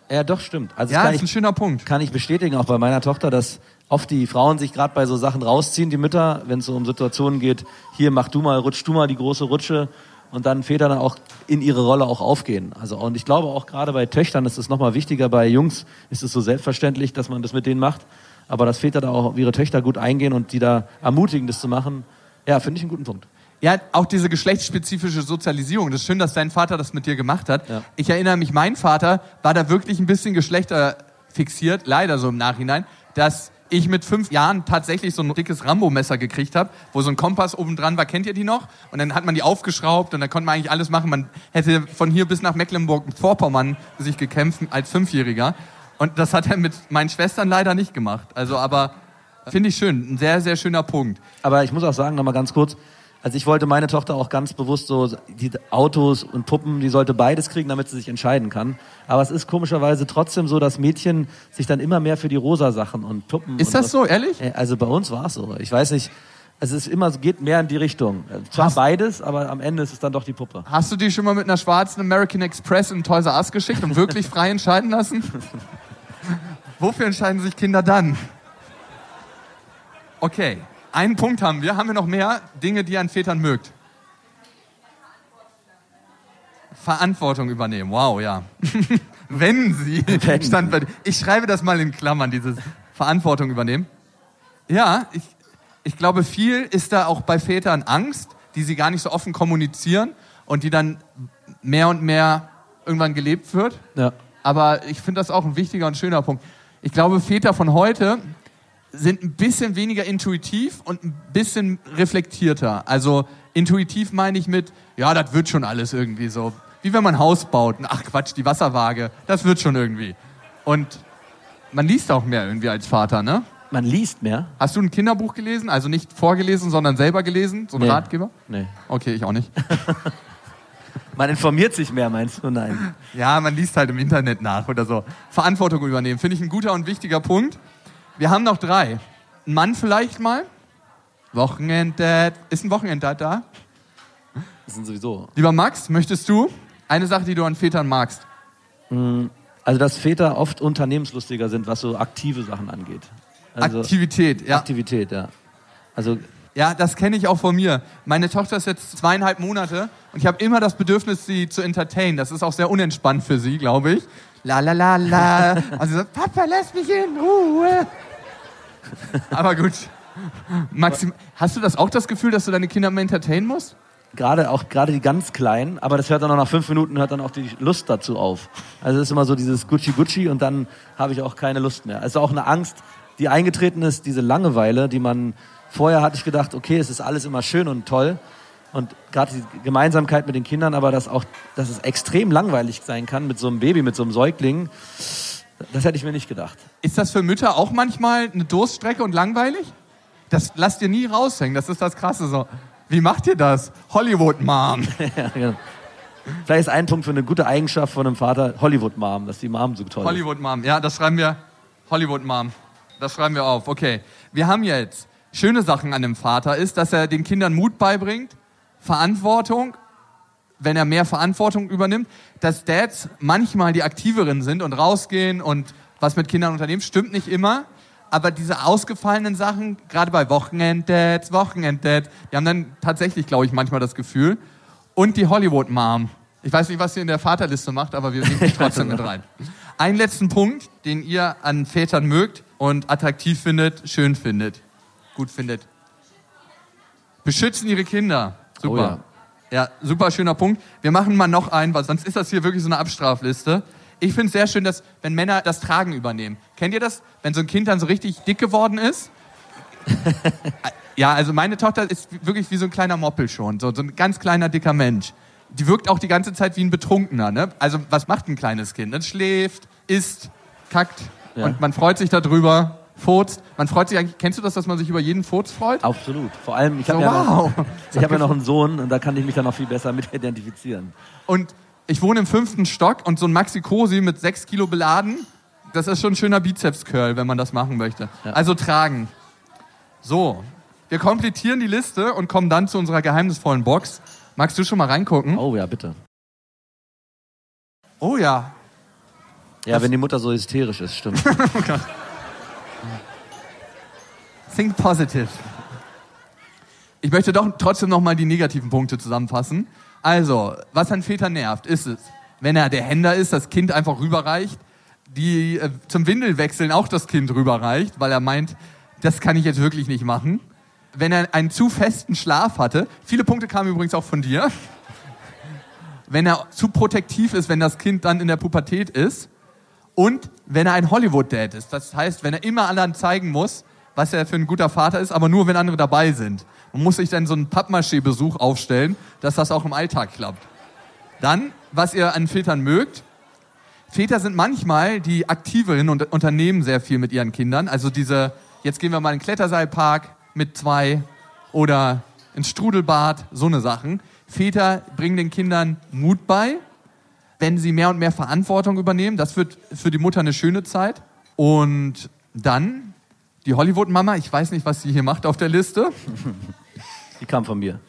Ja, doch, stimmt. Also das Ja, kann, ist ein ich, schöner Punkt. kann ich bestätigen, auch bei meiner Tochter, dass oft die Frauen sich gerade bei so Sachen rausziehen, die Mütter, wenn es so um Situationen geht, hier mach du mal, rutsch du mal die große Rutsche und dann Väter dann auch in ihre Rolle auch aufgehen. Also und ich glaube auch gerade bei Töchtern ist es nochmal wichtiger, bei Jungs ist es so selbstverständlich, dass man das mit denen macht, aber dass Väter da auch auf ihre Töchter gut eingehen und die da ermutigen, das zu machen, ja, finde ich einen guten Punkt. Ja, auch diese geschlechtsspezifische Sozialisierung. Das ist schön, dass dein Vater das mit dir gemacht hat. Ja. Ich erinnere mich, mein Vater war da wirklich ein bisschen geschlechterfixiert, leider so im Nachhinein, dass ich mit fünf Jahren tatsächlich so ein dickes Rambo-Messer gekriegt habe, wo so ein Kompass oben dran war. Kennt ihr die noch? Und dann hat man die aufgeschraubt und dann konnte man eigentlich alles machen. Man hätte von hier bis nach Mecklenburg-Vorpommern sich gekämpft als Fünfjähriger. Und das hat er mit meinen Schwestern leider nicht gemacht. Also, aber finde ich schön. Ein sehr, sehr schöner Punkt. Aber ich muss auch sagen, nochmal ganz kurz, also ich wollte meine Tochter auch ganz bewusst so, die Autos und Puppen, die sollte beides kriegen, damit sie sich entscheiden kann. Aber es ist komischerweise trotzdem so, dass Mädchen sich dann immer mehr für die rosa Sachen und Puppen. Ist und das was- so, ehrlich? Äh, Also bei uns war es so. Ich weiß nicht, es ist immer, geht mehr in die Richtung. Äh, Zwar Hast- beides, aber am Ende ist es dann doch die Puppe. Hast du die schon mal mit einer schwarzen American Express in Toys R Us geschickt und wirklich frei entscheiden lassen? Wofür entscheiden sich Kinder dann? Okay, einen Punkt haben wir. Haben wir noch mehr Dinge, die ihr an Vätern mögt? Verantwortung übernehmen. Wow, ja. Wenn sie stand bei, Ich schreibe das mal in Klammern, dieses Verantwortung übernehmen. Ja, ich, ich glaube, viel ist da auch bei Vätern Angst, die sie gar nicht so offen kommunizieren und die dann mehr und mehr irgendwann gelebt wird. Ja. Aber ich finde das auch ein wichtiger und schöner Punkt. Ich glaube, Väter von heute sind ein bisschen weniger intuitiv und ein bisschen reflektierter. Also intuitiv meine ich mit, ja, das wird schon alles irgendwie so. Wie wenn man ein Haus baut. Ach Quatsch, die Wasserwaage, das wird schon irgendwie. Und man liest auch mehr irgendwie als Vater, ne? Man liest mehr? Hast du ein Kinderbuch gelesen? Also nicht vorgelesen, sondern selber gelesen? So ein Nee. Ratgeber? Nee. Okay, ich auch nicht. Man informiert sich mehr, meinst du? Nein. Ja, man liest halt im Internet nach oder so. Verantwortung übernehmen, finde ich ein guter und wichtiger Punkt. Wir haben noch drei. Ein Mann vielleicht mal. Wochenenddad. Ist ein Wochenenddad da? Das sind sowieso. Lieber Max, möchtest du eine Sache, die du an Vätern magst? Also, dass Väter oft unternehmenslustiger sind, was so aktive Sachen angeht. Also, Aktivität, ja. Aktivität, ja. Also, Ja, das kenne ich auch von mir. Meine Tochter ist jetzt zweieinhalb Monate und ich habe immer das Bedürfnis, sie zu entertainen. Das ist auch sehr unentspannt für sie, glaube ich. La la la la. Und sie sagt, Papa, lass mich in Ruhe. Aber gut. Maxim, hast du das auch das Gefühl, dass du deine Kinder mal entertainen musst? gerade auch gerade die ganz Kleinen, aber das hört dann auch nach fünf Minuten hört dann auch die Lust dazu auf. Also es ist immer so dieses Gucci Gucci und dann habe ich auch keine Lust mehr. Also auch eine Angst, die eingetreten ist, diese Langeweile, die man vorher hatte ich gedacht, okay, es ist alles immer schön und toll und gerade die Gemeinsamkeit mit den Kindern, aber dass auch, dass es extrem langweilig sein kann mit so einem Baby, mit so einem Säugling, das hätte ich mir nicht gedacht. Ist das für Mütter auch manchmal eine Durststrecke und langweilig? Das lasst ihr nie raushängen, das ist das Krasse so. Wie macht ihr das? Hollywood Mom. ja, genau. Vielleicht ist ein Punkt für eine gute Eigenschaft von einem Vater Hollywood Mom, dass die Mom so toll ist. Hollywood Mom. Ja, das schreiben wir. Hollywood Mom. Das schreiben wir auf. Okay. Wir haben jetzt schöne Sachen an dem Vater ist, dass er den Kindern Mut beibringt, Verantwortung, wenn er mehr Verantwortung übernimmt, dass Dads manchmal die aktiveren sind und rausgehen und was mit Kindern unternehmen, stimmt nicht immer. Aber diese ausgefallenen Sachen, gerade bei Wochenenddads, Wochenenddads, die haben dann tatsächlich, glaube ich, manchmal das Gefühl. Und die Hollywood Mom. Ich weiß nicht, was ihr in der Vaterliste macht, aber wir nehmen trotzdem mit rein. Einen letzten Punkt, den ihr an Vätern mögt und attraktiv findet, schön findet, gut findet. Beschützen ihre Kinder. Super. ja. super schöner Punkt. Wir machen mal noch einen, weil sonst ist das hier wirklich so eine Abstrafliste. Ich finde es sehr schön, dass wenn Männer das Tragen übernehmen. Kennt ihr das? Wenn so ein Kind dann so richtig dick geworden ist? ja, also meine Tochter ist wirklich wie so ein kleiner Moppel schon, so, so ein ganz kleiner dicker Mensch. Die wirkt auch die ganze Zeit wie ein Betrunkener. Ne? Also was macht ein kleines Kind? Es schläft, isst, kackt Ja. und man freut sich darüber, furzt. Man freut sich eigentlich, kennst du das, dass man sich über jeden Furz freut? Absolut. Vor allem, ich habe So, ja, noch, wow. ich hab ja noch einen Sohn und da kann ich mich dann noch viel besser mit identifizieren. Und ich wohne im fünften Stock und so ein Maxi Cosi mit sechs Kilo beladen, das ist schon ein schöner Bizeps-Curl, wenn man das machen möchte. Ja. Also tragen. So, wir komplettieren die Liste und kommen dann zu unserer geheimnisvollen Box. Magst du schon mal reingucken? Oh ja, bitte. Oh ja. Ja, wenn die Mutter so hysterisch ist, stimmt. Think positive. Ich möchte doch trotzdem noch mal die negativen Punkte zusammenfassen. Also, was an Vätern nervt, ist es, wenn er der Händer ist, das Kind einfach rüberreicht, die äh, zum Windelwechseln auch das Kind rüberreicht, weil er meint, das kann ich jetzt wirklich nicht machen. Wenn er einen zu festen Schlaf hatte, viele Punkte kamen übrigens auch von dir. Wenn er zu protektiv ist, wenn das Kind dann in der Pubertät ist. Und wenn er ein Hollywood-Dad ist. Das heißt, wenn er immer anderen zeigen muss, was er für ein guter Vater ist, aber nur, wenn andere dabei sind. Man muss sich dann so einen Pappmaché-Besuch aufstellen, dass das auch im Alltag klappt. Dann, was ihr an Vätern mögt. Väter sind manchmal die aktiveren und unternehmen sehr viel mit ihren Kindern. Also diese, jetzt gehen wir mal in den Kletterseilpark mit zwei oder ins Strudelbad, so eine Sachen. Väter bringen den Kindern Mut bei, wenn sie mehr und mehr Verantwortung übernehmen. Das wird für die Mutter eine schöne Zeit. Und dann die Hollywood-Mama, ich weiß nicht, was sie hier macht auf der Liste. Die kam von mir.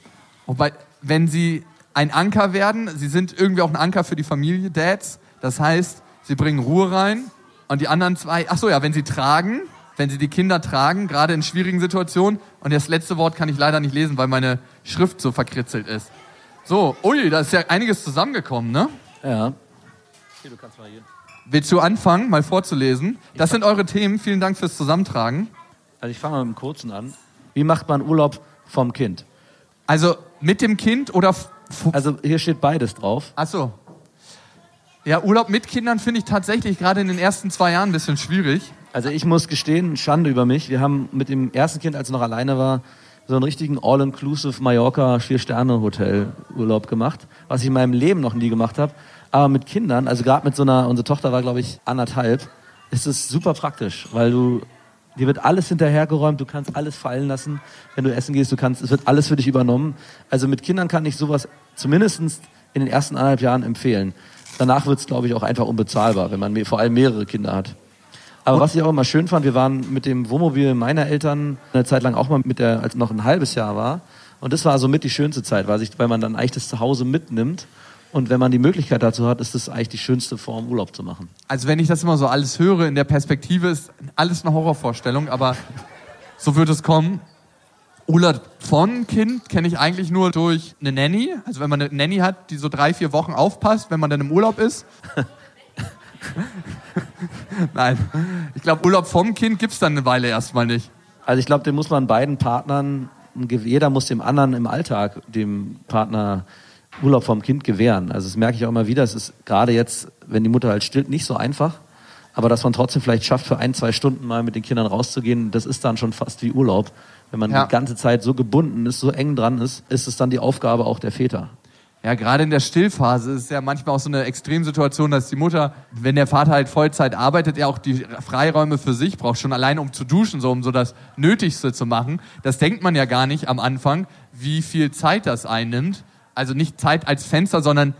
Wobei, wenn sie ein Anker werden, sie sind irgendwie auch ein Anker für die Familie, Dads. Das heißt, sie bringen Ruhe rein und die anderen zwei, ach so ja, wenn sie tragen, wenn sie die Kinder tragen, gerade in schwierigen Situationen. Und das letzte Wort kann ich leider nicht lesen, weil meine Schrift so verkritzelt ist. So, ui, da ist ja einiges zusammengekommen, ne? Ja. Hier, du kannst mal hier. Willst du anfangen, mal vorzulesen? Das sind eure Themen. Vielen Dank fürs Zusammentragen. Also ich fange mal mit dem kurzen an. Wie macht man Urlaub vom Kind? Also mit dem Kind oder Also hier steht beides drauf. Ach so. Ja, Urlaub mit Kindern finde ich tatsächlich gerade in den ersten zwei Jahren ein bisschen schwierig. Also ich muss gestehen, Schande über mich. Wir haben mit dem ersten Kind, als er noch alleine war, so einen richtigen All-Inclusive Mallorca Vier-Sterne-Hotel-Urlaub gemacht, was ich in meinem Leben noch nie gemacht habe. Aber mit Kindern, also gerade mit so einer, unsere Tochter war glaube ich anderthalb, ist es super praktisch, weil du dir wird alles hinterhergeräumt, du kannst alles fallen lassen, wenn du essen gehst, du kannst, es wird alles für dich übernommen. Also mit Kindern kann ich sowas zumindest in den ersten anderthalb Jahren empfehlen. Danach wird es, glaube ich, auch einfach unbezahlbar, wenn man vor allem mehrere Kinder hat. Aber was ich auch immer schön fand, wir waren mit dem Wohnmobil meiner Eltern eine Zeit lang auch mal mit der, als noch ein halbes Jahr war. Und das war so mit die schönste Zeit, weil, sich, weil man dann eigentlich das Zuhause mitnimmt. Und wenn man die Möglichkeit dazu hat, ist das eigentlich die schönste Form, Urlaub zu machen. Also wenn ich das immer so alles höre, in der Perspektive ist alles eine Horrorvorstellung, aber so wird es kommen. Urlaub von Kind kenne ich eigentlich nur durch eine Nanny. Also wenn man eine Nanny hat, die so drei, vier Wochen aufpasst, wenn man dann im Urlaub ist. Nein, ich glaube, Urlaub vom Kind gibt es dann eine Weile erstmal nicht. Also ich glaube, den muss man beiden Partnern, jeder muss dem anderen im Alltag, dem Partner Urlaub vom Kind gewähren. Also das merke ich auch immer wieder. Es ist gerade jetzt, wenn die Mutter halt stillt, nicht so einfach. Aber dass man trotzdem vielleicht schafft, für ein, zwei Stunden mal mit den Kindern rauszugehen, das ist dann schon fast wie Urlaub. Wenn man ja. die ganze Zeit so gebunden ist, so eng dran ist, ist es dann die Aufgabe auch der Väter. Ja, gerade in der Stillphase ist es ja manchmal auch so eine Extremsituation, dass die Mutter, wenn der Vater halt Vollzeit arbeitet, er auch die Freiräume für sich braucht, schon allein um zu duschen, so um so das Nötigste zu machen. Das denkt man ja gar nicht am Anfang, wie viel Zeit das einnimmt. Also nicht Zeit als Fenster, sondern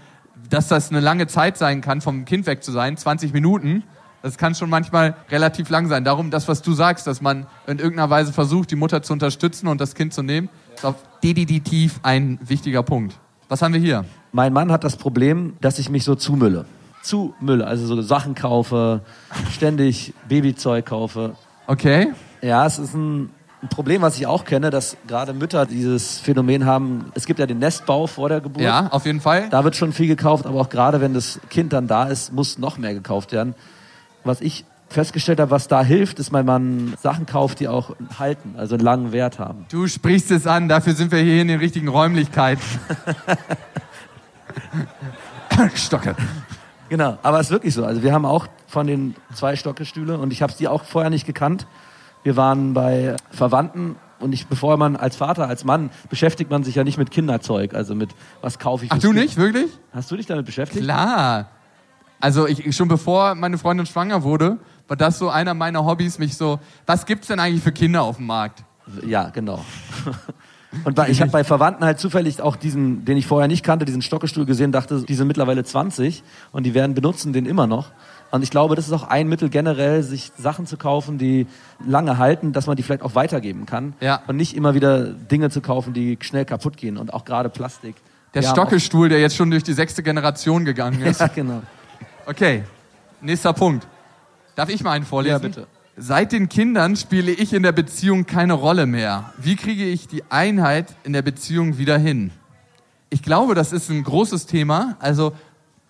dass das eine lange Zeit sein kann, vom Kind weg zu sein, 20 Minuten. Das kann schon manchmal relativ lang sein. Darum das, was du sagst, dass man in irgendeiner Weise versucht, die Mutter zu unterstützen und das Kind zu nehmen, ist auf definitiv ein wichtiger Punkt. Was haben wir hier? Mein Mann hat das Problem, dass ich mich so zumülle. Zumülle, also so Sachen kaufe, ständig Babyzeug kaufe. Okay. Ja, es ist ein, ein Problem, was ich auch kenne, dass gerade Mütter dieses Phänomen haben. Es gibt ja den Nestbau vor der Geburt. Ja, auf jeden Fall. Da wird schon viel gekauft, aber auch gerade wenn das Kind dann da ist, muss noch mehr gekauft werden. Was ich festgestellt habe, was da hilft, ist, wenn man Sachen kauft, die auch halten, also einen langen Wert haben. Du sprichst es an, dafür sind wir hier in den richtigen Räumlichkeiten. Stocke. Genau, aber es ist wirklich so. Also wir haben auch von den zwei Stockestühle und ich habe sie auch vorher nicht gekannt. Wir waren bei Verwandten und ich, bevor man als Vater, als Mann, beschäftigt man sich ja nicht mit Kinderzeug, also mit was kaufe ich. Ach du kind. nicht, wirklich? Hast du dich damit beschäftigt? Klar. Also ich, schon bevor meine Freundin schwanger wurde, war das so einer meiner Hobbys, mich so, was gibt's denn eigentlich für Kinder auf dem Markt? Ja, genau. Und bei, ich habe bei Verwandten halt zufällig auch diesen, den ich vorher nicht kannte, diesen Stockestuhl gesehen, dachte, die sind mittlerweile 20 und die werden benutzen den immer noch. Und ich glaube, das ist auch ein Mittel generell, sich Sachen zu kaufen, die lange halten, dass man die vielleicht auch weitergeben kann. Ja. Und nicht immer wieder Dinge zu kaufen, die schnell kaputt gehen und auch gerade Plastik. Der Stockestuhl, der jetzt schon durch die sechste Generation gegangen ist. ja, genau. Okay, nächster Punkt. Darf ich mal einen vorlesen? Ja, bitte. Seit den Kindern spiele ich in der Beziehung keine Rolle mehr. Wie kriege ich die Einheit in der Beziehung wieder hin? Ich glaube, das ist ein großes Thema. Also,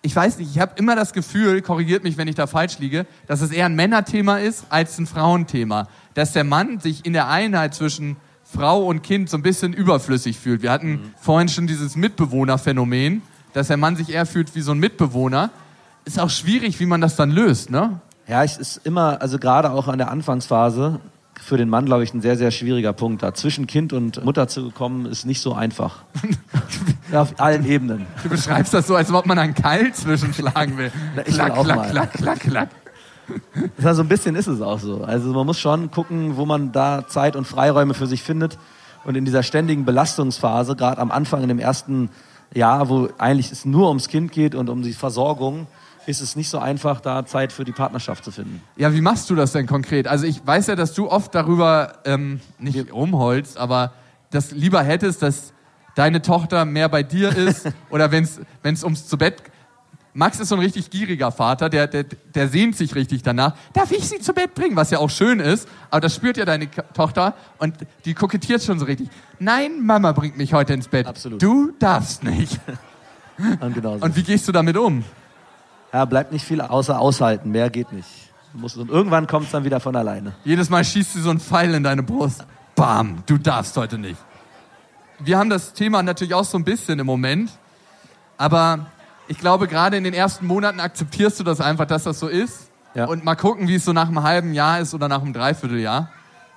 ich weiß nicht, ich habe immer das Gefühl, korrigiert mich, wenn ich da falsch liege, dass es eher ein Männerthema ist als ein Frauenthema. Dass der Mann sich in der Einheit zwischen Frau und Kind so ein bisschen überflüssig fühlt. Wir hatten mhm. vorhin schon dieses Mitbewohnerphänomen, dass der Mann sich eher fühlt wie so ein Mitbewohner. Ist auch schwierig, wie man das dann löst, ne? Ja, es ist immer, also gerade auch an der Anfangsphase, für den Mann, glaube ich, ein sehr, sehr schwieriger Punkt. Da zwischen Kind und Mutter zu kommen, ist nicht so einfach. auf allen Ebenen. Du beschreibst das so, als ob man einen Keil zwischenschlagen will. Ich klack, auch klack, mal. klack, klack, klack. Ja, so ein bisschen ist es auch so. Also man muss schon gucken, wo man da Zeit und Freiräume für sich findet. Und in dieser ständigen Belastungsphase, gerade am Anfang in dem ersten Jahr, wo eigentlich es nur ums Kind geht und um die Versorgung, ist es nicht so einfach, da Zeit für die Partnerschaft zu finden. Ja, wie machst du das denn konkret? Also ich weiß ja, dass du oft darüber ähm, nicht rumholst, aber das lieber hättest, dass deine Tochter mehr bei dir ist oder wenn es ums zu Bett Max ist so ein richtig gieriger Vater, der, der, der sehnt sich richtig danach. Darf ich sie zu Bett bringen? Was ja auch schön ist, aber das spürt ja deine Tochter und die kokettiert schon so richtig. Nein, Mama bringt mich heute ins Bett. Absolut. Du darfst nicht. und, genau so. und wie gehst du damit um? Ja, bleibt nicht viel außer aushalten. Mehr geht nicht. Und irgendwann kommt es dann wieder von alleine. Jedes Mal schießt du so einen Pfeil in deine Brust. Bam, du darfst heute nicht. Wir haben das Thema natürlich auch so ein bisschen im Moment. Aber ich glaube, gerade in den ersten Monaten akzeptierst du das einfach, dass das so ist. Ja. Und mal gucken, wie es so nach einem halben Jahr ist oder nach einem Dreivierteljahr.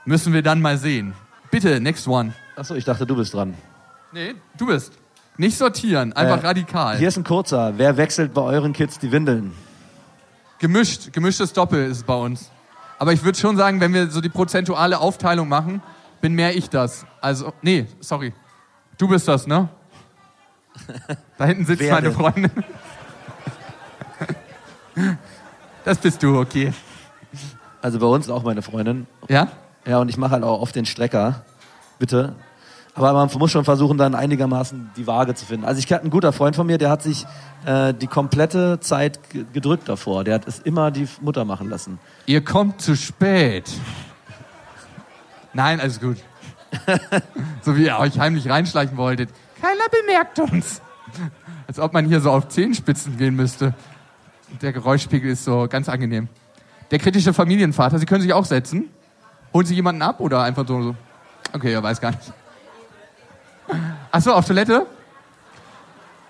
Müssen wir dann mal sehen. Bitte, next one. Achso, ich dachte, du bist dran. Nee, du bist. Nicht sortieren, einfach Äh, radikal. Hier ist ein kurzer. Wer wechselt bei euren Kids die Windeln? Gemischt, gemischtes Doppel ist es bei uns. Aber ich würde schon sagen, wenn wir so die prozentuale Aufteilung machen, bin mehr ich das. Also, nee, sorry. Du bist das, ne? Da hinten sitzt Wer meine denn? Freundin. Das bist du, okay. Also bei uns auch meine Freundin. Ja? Ja, und ich mache halt auch oft den Strecker. Bitte. Aber man muss schon versuchen, dann einigermaßen die Waage zu finden. Also ich hatte einen guter Freund von mir, der hat sich äh, die komplette Zeit ge- gedrückt davor. Der hat es immer die Mutter machen lassen. Ihr kommt zu spät. Nein, alles gut. so wie ihr euch heimlich reinschleichen wolltet. Keiner bemerkt uns. Als ob man hier so auf Zehenspitzen gehen müsste. Der Geräuschpegel ist so ganz angenehm. Der kritische Familienvater, Sie können sich auch setzen. Holen Sie jemanden ab oder einfach so? so? Okay, er weiß gar nicht. Ach so, auf Toilette?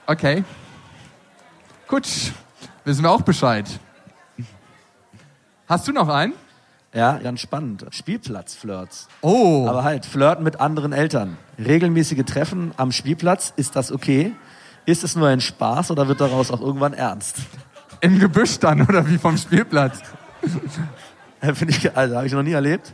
Okay. Gut, wissen wir auch Bescheid. Hast du noch einen? Ja, ganz spannend. Spielplatzflirts. Oh, Aber halt, flirten mit anderen Eltern. Regelmäßige Treffen am Spielplatz, ist das okay? Ist es nur ein Spaß oder wird daraus auch irgendwann ernst? im Gebüsch dann oder wie vom Spielplatz? Finde ich, also habe ich noch nie erlebt.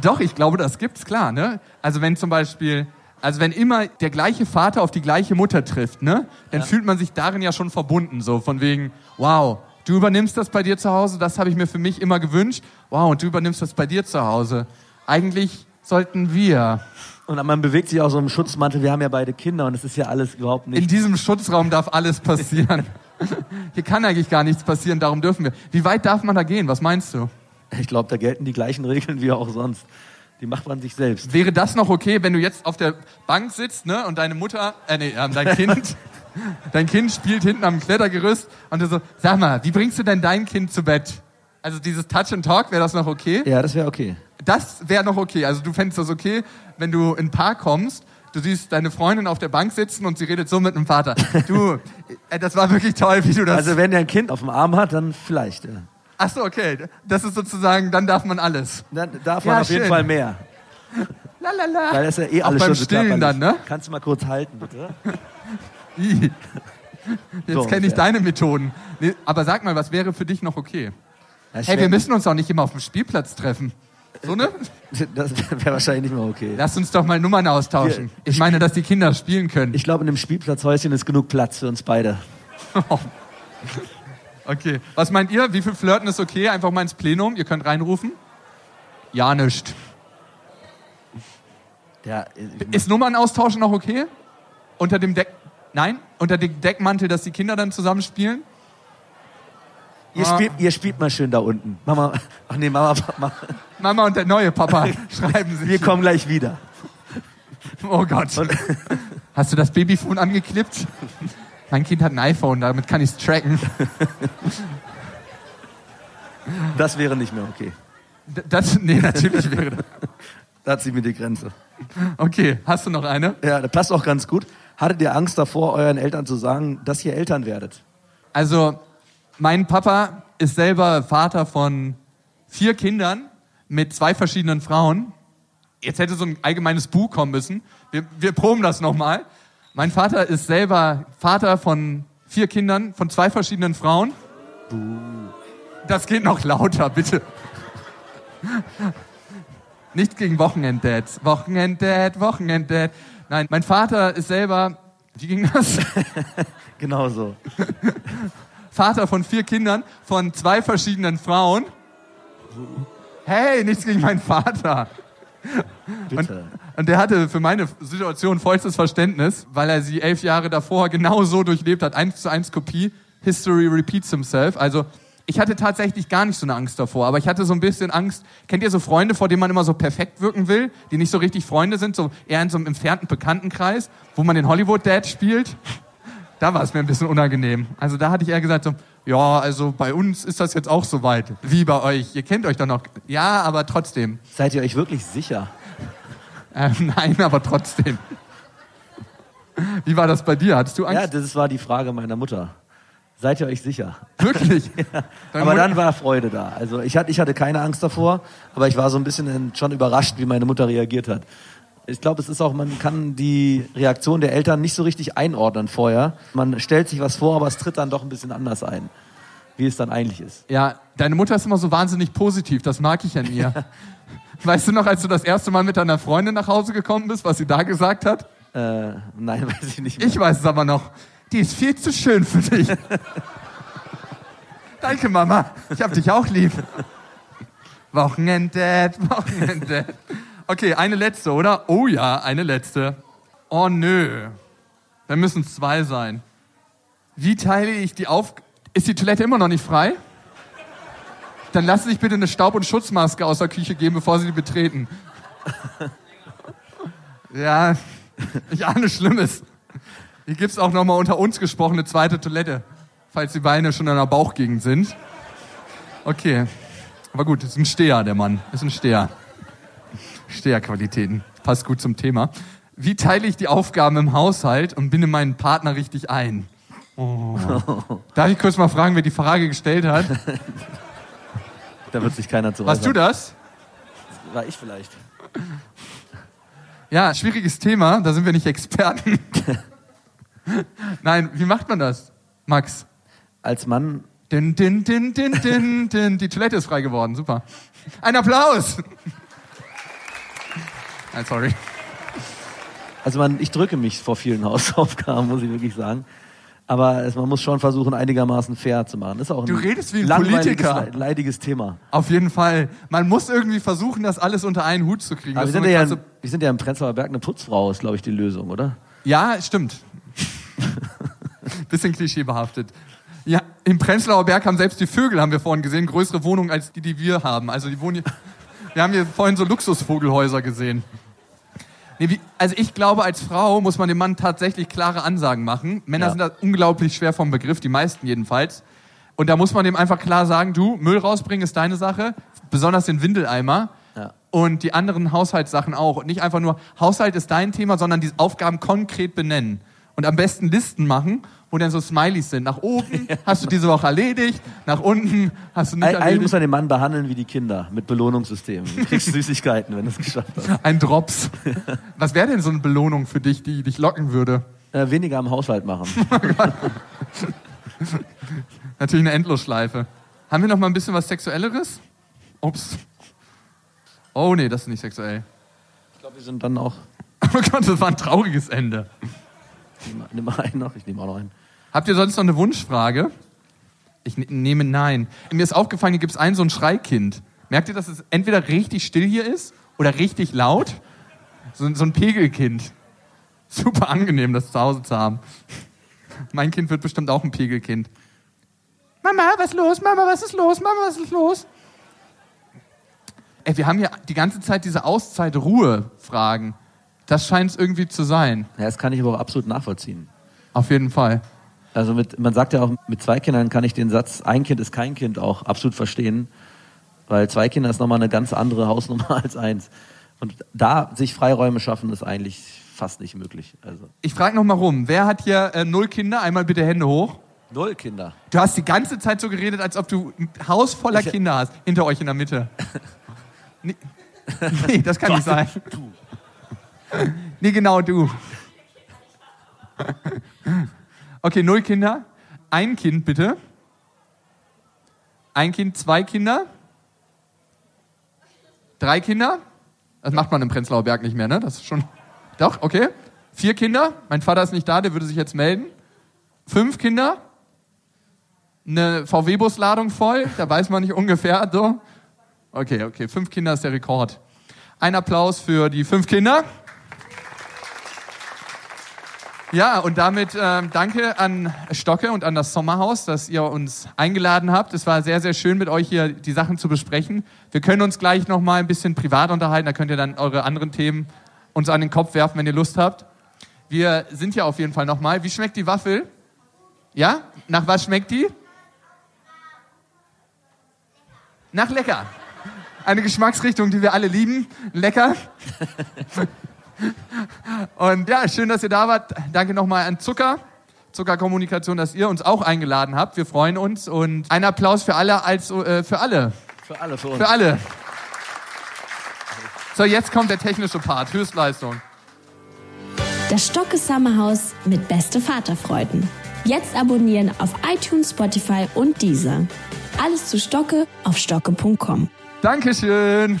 Doch, ich glaube, das gibt's klar, ne? Also wenn zum Beispiel, also wenn immer der gleiche Vater auf die gleiche Mutter trifft, ne? Dann fühlt man sich darin ja schon verbunden, so von wegen, wow, du übernimmst das bei dir zu Hause, das habe ich mir für mich immer gewünscht. Wow, und du übernimmst das bei dir zu Hause. Eigentlich sollten wir. Und man bewegt sich auch so im Schutzmantel. Wir haben ja beide Kinder und es ist ja alles überhaupt In nicht. diesem Schutzraum darf alles passieren. Hier kann eigentlich gar nichts passieren, darum dürfen wir. Wie weit darf man da gehen? Was meinst du? Ich glaube, da gelten die gleichen Regeln wie auch sonst. Die macht man sich selbst. Wäre das noch okay, wenn du jetzt auf der Bank sitzt, ne, und deine Mutter, äh, nee, ähm, dein Kind, dein Kind spielt hinten am Klettergerüst und du so, sag mal, wie bringst du denn dein Kind zu Bett? Also dieses Touch and Talk, wäre das noch okay? Ja, das wäre okay. Das wäre noch okay. Also du fändest das okay, wenn du in den Park kommst, du siehst deine Freundin auf der Bank sitzen und sie redet so mit dem Vater. Du, äh, das war wirklich toll, wie du das... Also wenn der ein Kind auf dem Arm hat, dann vielleicht. Ja. Ach so, okay. Das ist sozusagen, dann darf man alles. Dann darf man Ja, auf jeden schön. Fall mehr. Lalala. Weil das ist ja eh Auch alles beim schon so Stillen dann, körperlich. ne? Kannst du mal kurz halten, bitte? Jetzt So kenne ich ungefähr. deine Methoden. Nee, aber sag mal, was wäre für dich noch okay? Ja, Hey, wir müssen uns doch nicht immer auf dem Spielplatz treffen. So ne? Das wäre wahrscheinlich nicht mehr okay. Lass uns doch mal Nummern austauschen. Wir- Ich meine, dass die Kinder spielen können. Ich glaube, in dem Spielplatzhäuschen ist genug Platz für uns beide. Okay. Was meint ihr? Wie viel Flirten ist okay? Einfach mal ins Plenum. Ihr könnt reinrufen. Ja, nicht. Der, Ist Nummern austauschen noch okay? Unter dem Deck. Nein? Unter dem Deckmantel, dass die Kinder dann zusammen spielen? ihr, spielt, ihr spielt mal schön da unten. Mama, ach nee, Mama, Mama Mama und der neue Papa schreiben sich. wir kommen gleich wieder. Oh Gott. Hast du das Babyphone angeklippt? Mein Kind hat ein iPhone, damit kann ich es tracken. Das wäre nicht mehr okay. D- Das, nee, natürlich wäre das. Da zieht mir die Grenze. Okay, hast du noch eine? Ja, das passt auch ganz gut. Hattet ihr Angst davor, euren Eltern zu sagen, dass ihr Eltern werdet? Also, mein Papa ist selber Vater von vier Kindern mit zwei verschiedenen Frauen. Jetzt hätte so ein allgemeines Buch kommen müssen. Wir, wir proben das nochmal. Mein Vater ist selber Vater von vier Kindern von zwei verschiedenen Frauen. Das geht noch lauter, bitte. Nicht gegen Wochenenddads. Wochenenddad, Wochenenddad. Nein, mein Vater ist selber, wie ging das? Genau so. Vater von vier Kindern von zwei verschiedenen Frauen. Hey, nichts gegen meinen Vater. Bitte. Und der hatte für meine Situation vollstes Verständnis, weil er sie elf Jahre davor genau so durchlebt hat. Eins zu eins Kopie. History repeats himself. Also ich hatte tatsächlich gar nicht so eine Angst davor, aber ich hatte so ein bisschen Angst. Kennt ihr so Freunde, vor denen man immer so perfekt wirken will, die nicht so richtig Freunde sind, so eher in so einem entfernten Bekanntenkreis, wo man den Hollywood Dad spielt? Da war es mir ein bisschen unangenehm. Also da hatte ich eher gesagt so, ja, also bei uns ist das jetzt auch so weit. Wie bei euch. Ihr kennt euch doch noch. Ja, aber trotzdem. Seid ihr euch wirklich sicher? Ähm, nein, aber trotzdem. Wie war das bei dir? Hattest du Angst? Ja, das war die Frage meiner Mutter. Seid ihr euch sicher? Wirklich? Ja. Aber Mutter- dann war Freude da. Also ich hatte, ich hatte keine Angst davor, aber ich war so ein bisschen schon überrascht, wie meine Mutter reagiert hat. Ich glaube, es ist auch, man kann die Reaktion der Eltern nicht so richtig einordnen vorher. Man stellt sich was vor, aber es tritt dann doch ein bisschen anders ein, wie es dann eigentlich ist. Ja, deine Mutter ist immer so wahnsinnig positiv, das mag ich an ihr. Weißt du noch, als du das erste Mal mit deiner Freundin nach Hause gekommen bist, was sie da gesagt hat? Äh, nein, weiß ich nicht mehr. Ich weiß es aber noch. Die ist viel zu schön für dich. Danke, Mama. Ich hab dich auch lieb. Wochenende, Wochenende. Okay, eine letzte, oder? Oh ja, eine letzte. Oh nö. Dann müssen es zwei sein. Wie teile ich die auf... Ist die Toilette immer noch nicht frei? Dann lassen Sie sich bitte eine Staub- und Schutzmaske aus der Küche geben, bevor Sie die betreten. Ja, ich ahne Schlimmes. Hier gibt's auch nochmal unter uns gesprochen eine zweite Toilette, falls die Beine schon an der Bauchgegend sind. Okay, aber gut, ist ein Steher, der Mann. Ist ein Steher. Steherqualitäten. Passt gut zum Thema. Wie teile ich die Aufgaben im Haushalt und binde meinen Partner richtig ein? Oh. Darf ich kurz mal fragen, wer die Frage gestellt hat? Da wird sich keiner zu Warst du äußern. das? War ich vielleicht. Ja, schwieriges Thema, da sind wir nicht Experten. Nein, wie macht man das, Max? Als Mann, Din, din, din, din, din, din. Die Toilette ist frei geworden, super. Ein Applaus! Nein, sorry. also man, ich drücke mich vor vielen Hausaufgaben, muss ich wirklich sagen. Aber es, man muss schon versuchen, einigermaßen fair zu machen. Ist auch ein Du redest wie ein Politiker. le- leidiges Thema. Auf jeden Fall. Man muss irgendwie versuchen, das alles unter einen Hut zu kriegen. Aber wir sind, ja, in- wir sind ja im Prenzlauer Berg eine Putzfrau, ist glaube ich die Lösung, oder? ja, stimmt. Bisschen klischeebehaftet. Ja, im Prenzlauer Berg haben selbst die Vögel, haben wir vorhin gesehen, größere Wohnungen als die, die wir haben. Also die wohnen hier, wir haben hier vorhin so Luxusvogelhäuser gesehen. Nee, also ich glaube, als Frau muss man dem Mann tatsächlich klare Ansagen machen. Männer Ja. sind da unglaublich schwer vom Begriff, die meisten jedenfalls. Und da muss man dem einfach klar sagen, du, Müll rausbringen ist deine Sache, besonders den Windeleimer. Ja. Und die anderen Haushaltssachen auch. Und nicht einfach nur, Haushalt ist dein Thema, sondern die Aufgaben konkret benennen. Und am besten Listen machen, wo dann so Smileys sind. Nach oben hast du diese Woche erledigt, nach unten hast du nicht Eig- Eigentlich muss erledigt. man den Mann behandeln wie die Kinder, mit Belohnungssystemen. Du kriegst Süßigkeiten, wenn du es geschafft hast. Ein Drops. Was wäre denn so eine Belohnung für dich, die dich locken würde? Äh, weniger am Haushalt machen. Natürlich eine Endlosschleife. Haben wir noch mal ein bisschen was Sexuelleres? Ups. Oh nee, das ist nicht sexuell. Ich glaube, wir sind dann auch. Oh Gott, das war ein trauriges Ende. Nimm, einen noch, ich nehme auch noch einen. Habt ihr sonst noch eine Wunschfrage? Ich ne- nehme nein. Mir ist aufgefallen, hier gibt es ein so ein Schreikind. Merkt ihr, dass es entweder richtig still hier ist oder richtig laut? So, so ein Pegelkind. Super angenehm, das zu Hause zu haben. Mein Kind wird bestimmt auch ein Pegelkind. Mama, was ist los? Mama, was ist los? Mama, was ist los? Ey, wir haben hier die ganze Zeit diese Auszeit-Ruhe-Fragen. Das scheint es irgendwie zu sein. Ja, das kann ich aber auch absolut nachvollziehen. Auf jeden Fall. Also mit, man sagt ja auch, mit zwei Kindern kann ich den Satz, ein Kind ist kein Kind auch absolut verstehen, weil zwei Kinder ist nochmal eine ganz andere Hausnummer als eins. Und da sich Freiräume schaffen, ist eigentlich fast nicht möglich. Also Ich frage noch mal rum. Wer hat hier äh, null Kinder? Einmal bitte Hände hoch. null Kinder. Du hast die ganze Zeit so geredet, als ob du ein Haus voller Ich- Kinder hast. Hinter euch in der Mitte. nee, nee, das kann nicht sein. Du. Nee, genau du. Okay, null Kinder. Ein Kind bitte. Ein Kind, zwei Kinder. Drei Kinder. Das macht man im Prenzlauer Berg nicht mehr, ne? Das ist schon. Doch, okay. Vier Kinder. Mein Vater ist nicht da, der würde sich jetzt melden. Fünf Kinder. Eine VW-Busladung voll. Da weiß man nicht ungefähr so. Okay, okay. Fünf Kinder ist der Rekord. Ein Applaus für die fünf Kinder. Ja, und damit ähm, danke an Stocke und an das Sommerhaus, dass ihr uns eingeladen habt. Es war sehr, sehr schön, mit euch hier die Sachen zu besprechen. Wir können uns gleich noch mal ein bisschen privat unterhalten. Da könnt ihr dann eure anderen Themen uns an den Kopf werfen, wenn ihr Lust habt. Wir sind ja auf jeden Fall noch mal. Wie schmeckt die Waffel? Ja? Nach was schmeckt die? Nach lecker. Eine Geschmacksrichtung, die wir alle lieben. Lecker. Und ja, schön, dass ihr da wart. Danke nochmal an Zucker Zuckerkommunikation, dass ihr uns auch eingeladen habt. Wir freuen uns und ein Applaus für alle als äh, für alle. Für alle, für uns. Für alle. So, jetzt kommt der technische Part, Höchstleistung. Das Stocke Summerhaus mit beste Vaterfreuden. Jetzt abonnieren auf iTunes, Spotify und Deezer. Alles zu Stocke auf stocke.com. Dankeschön.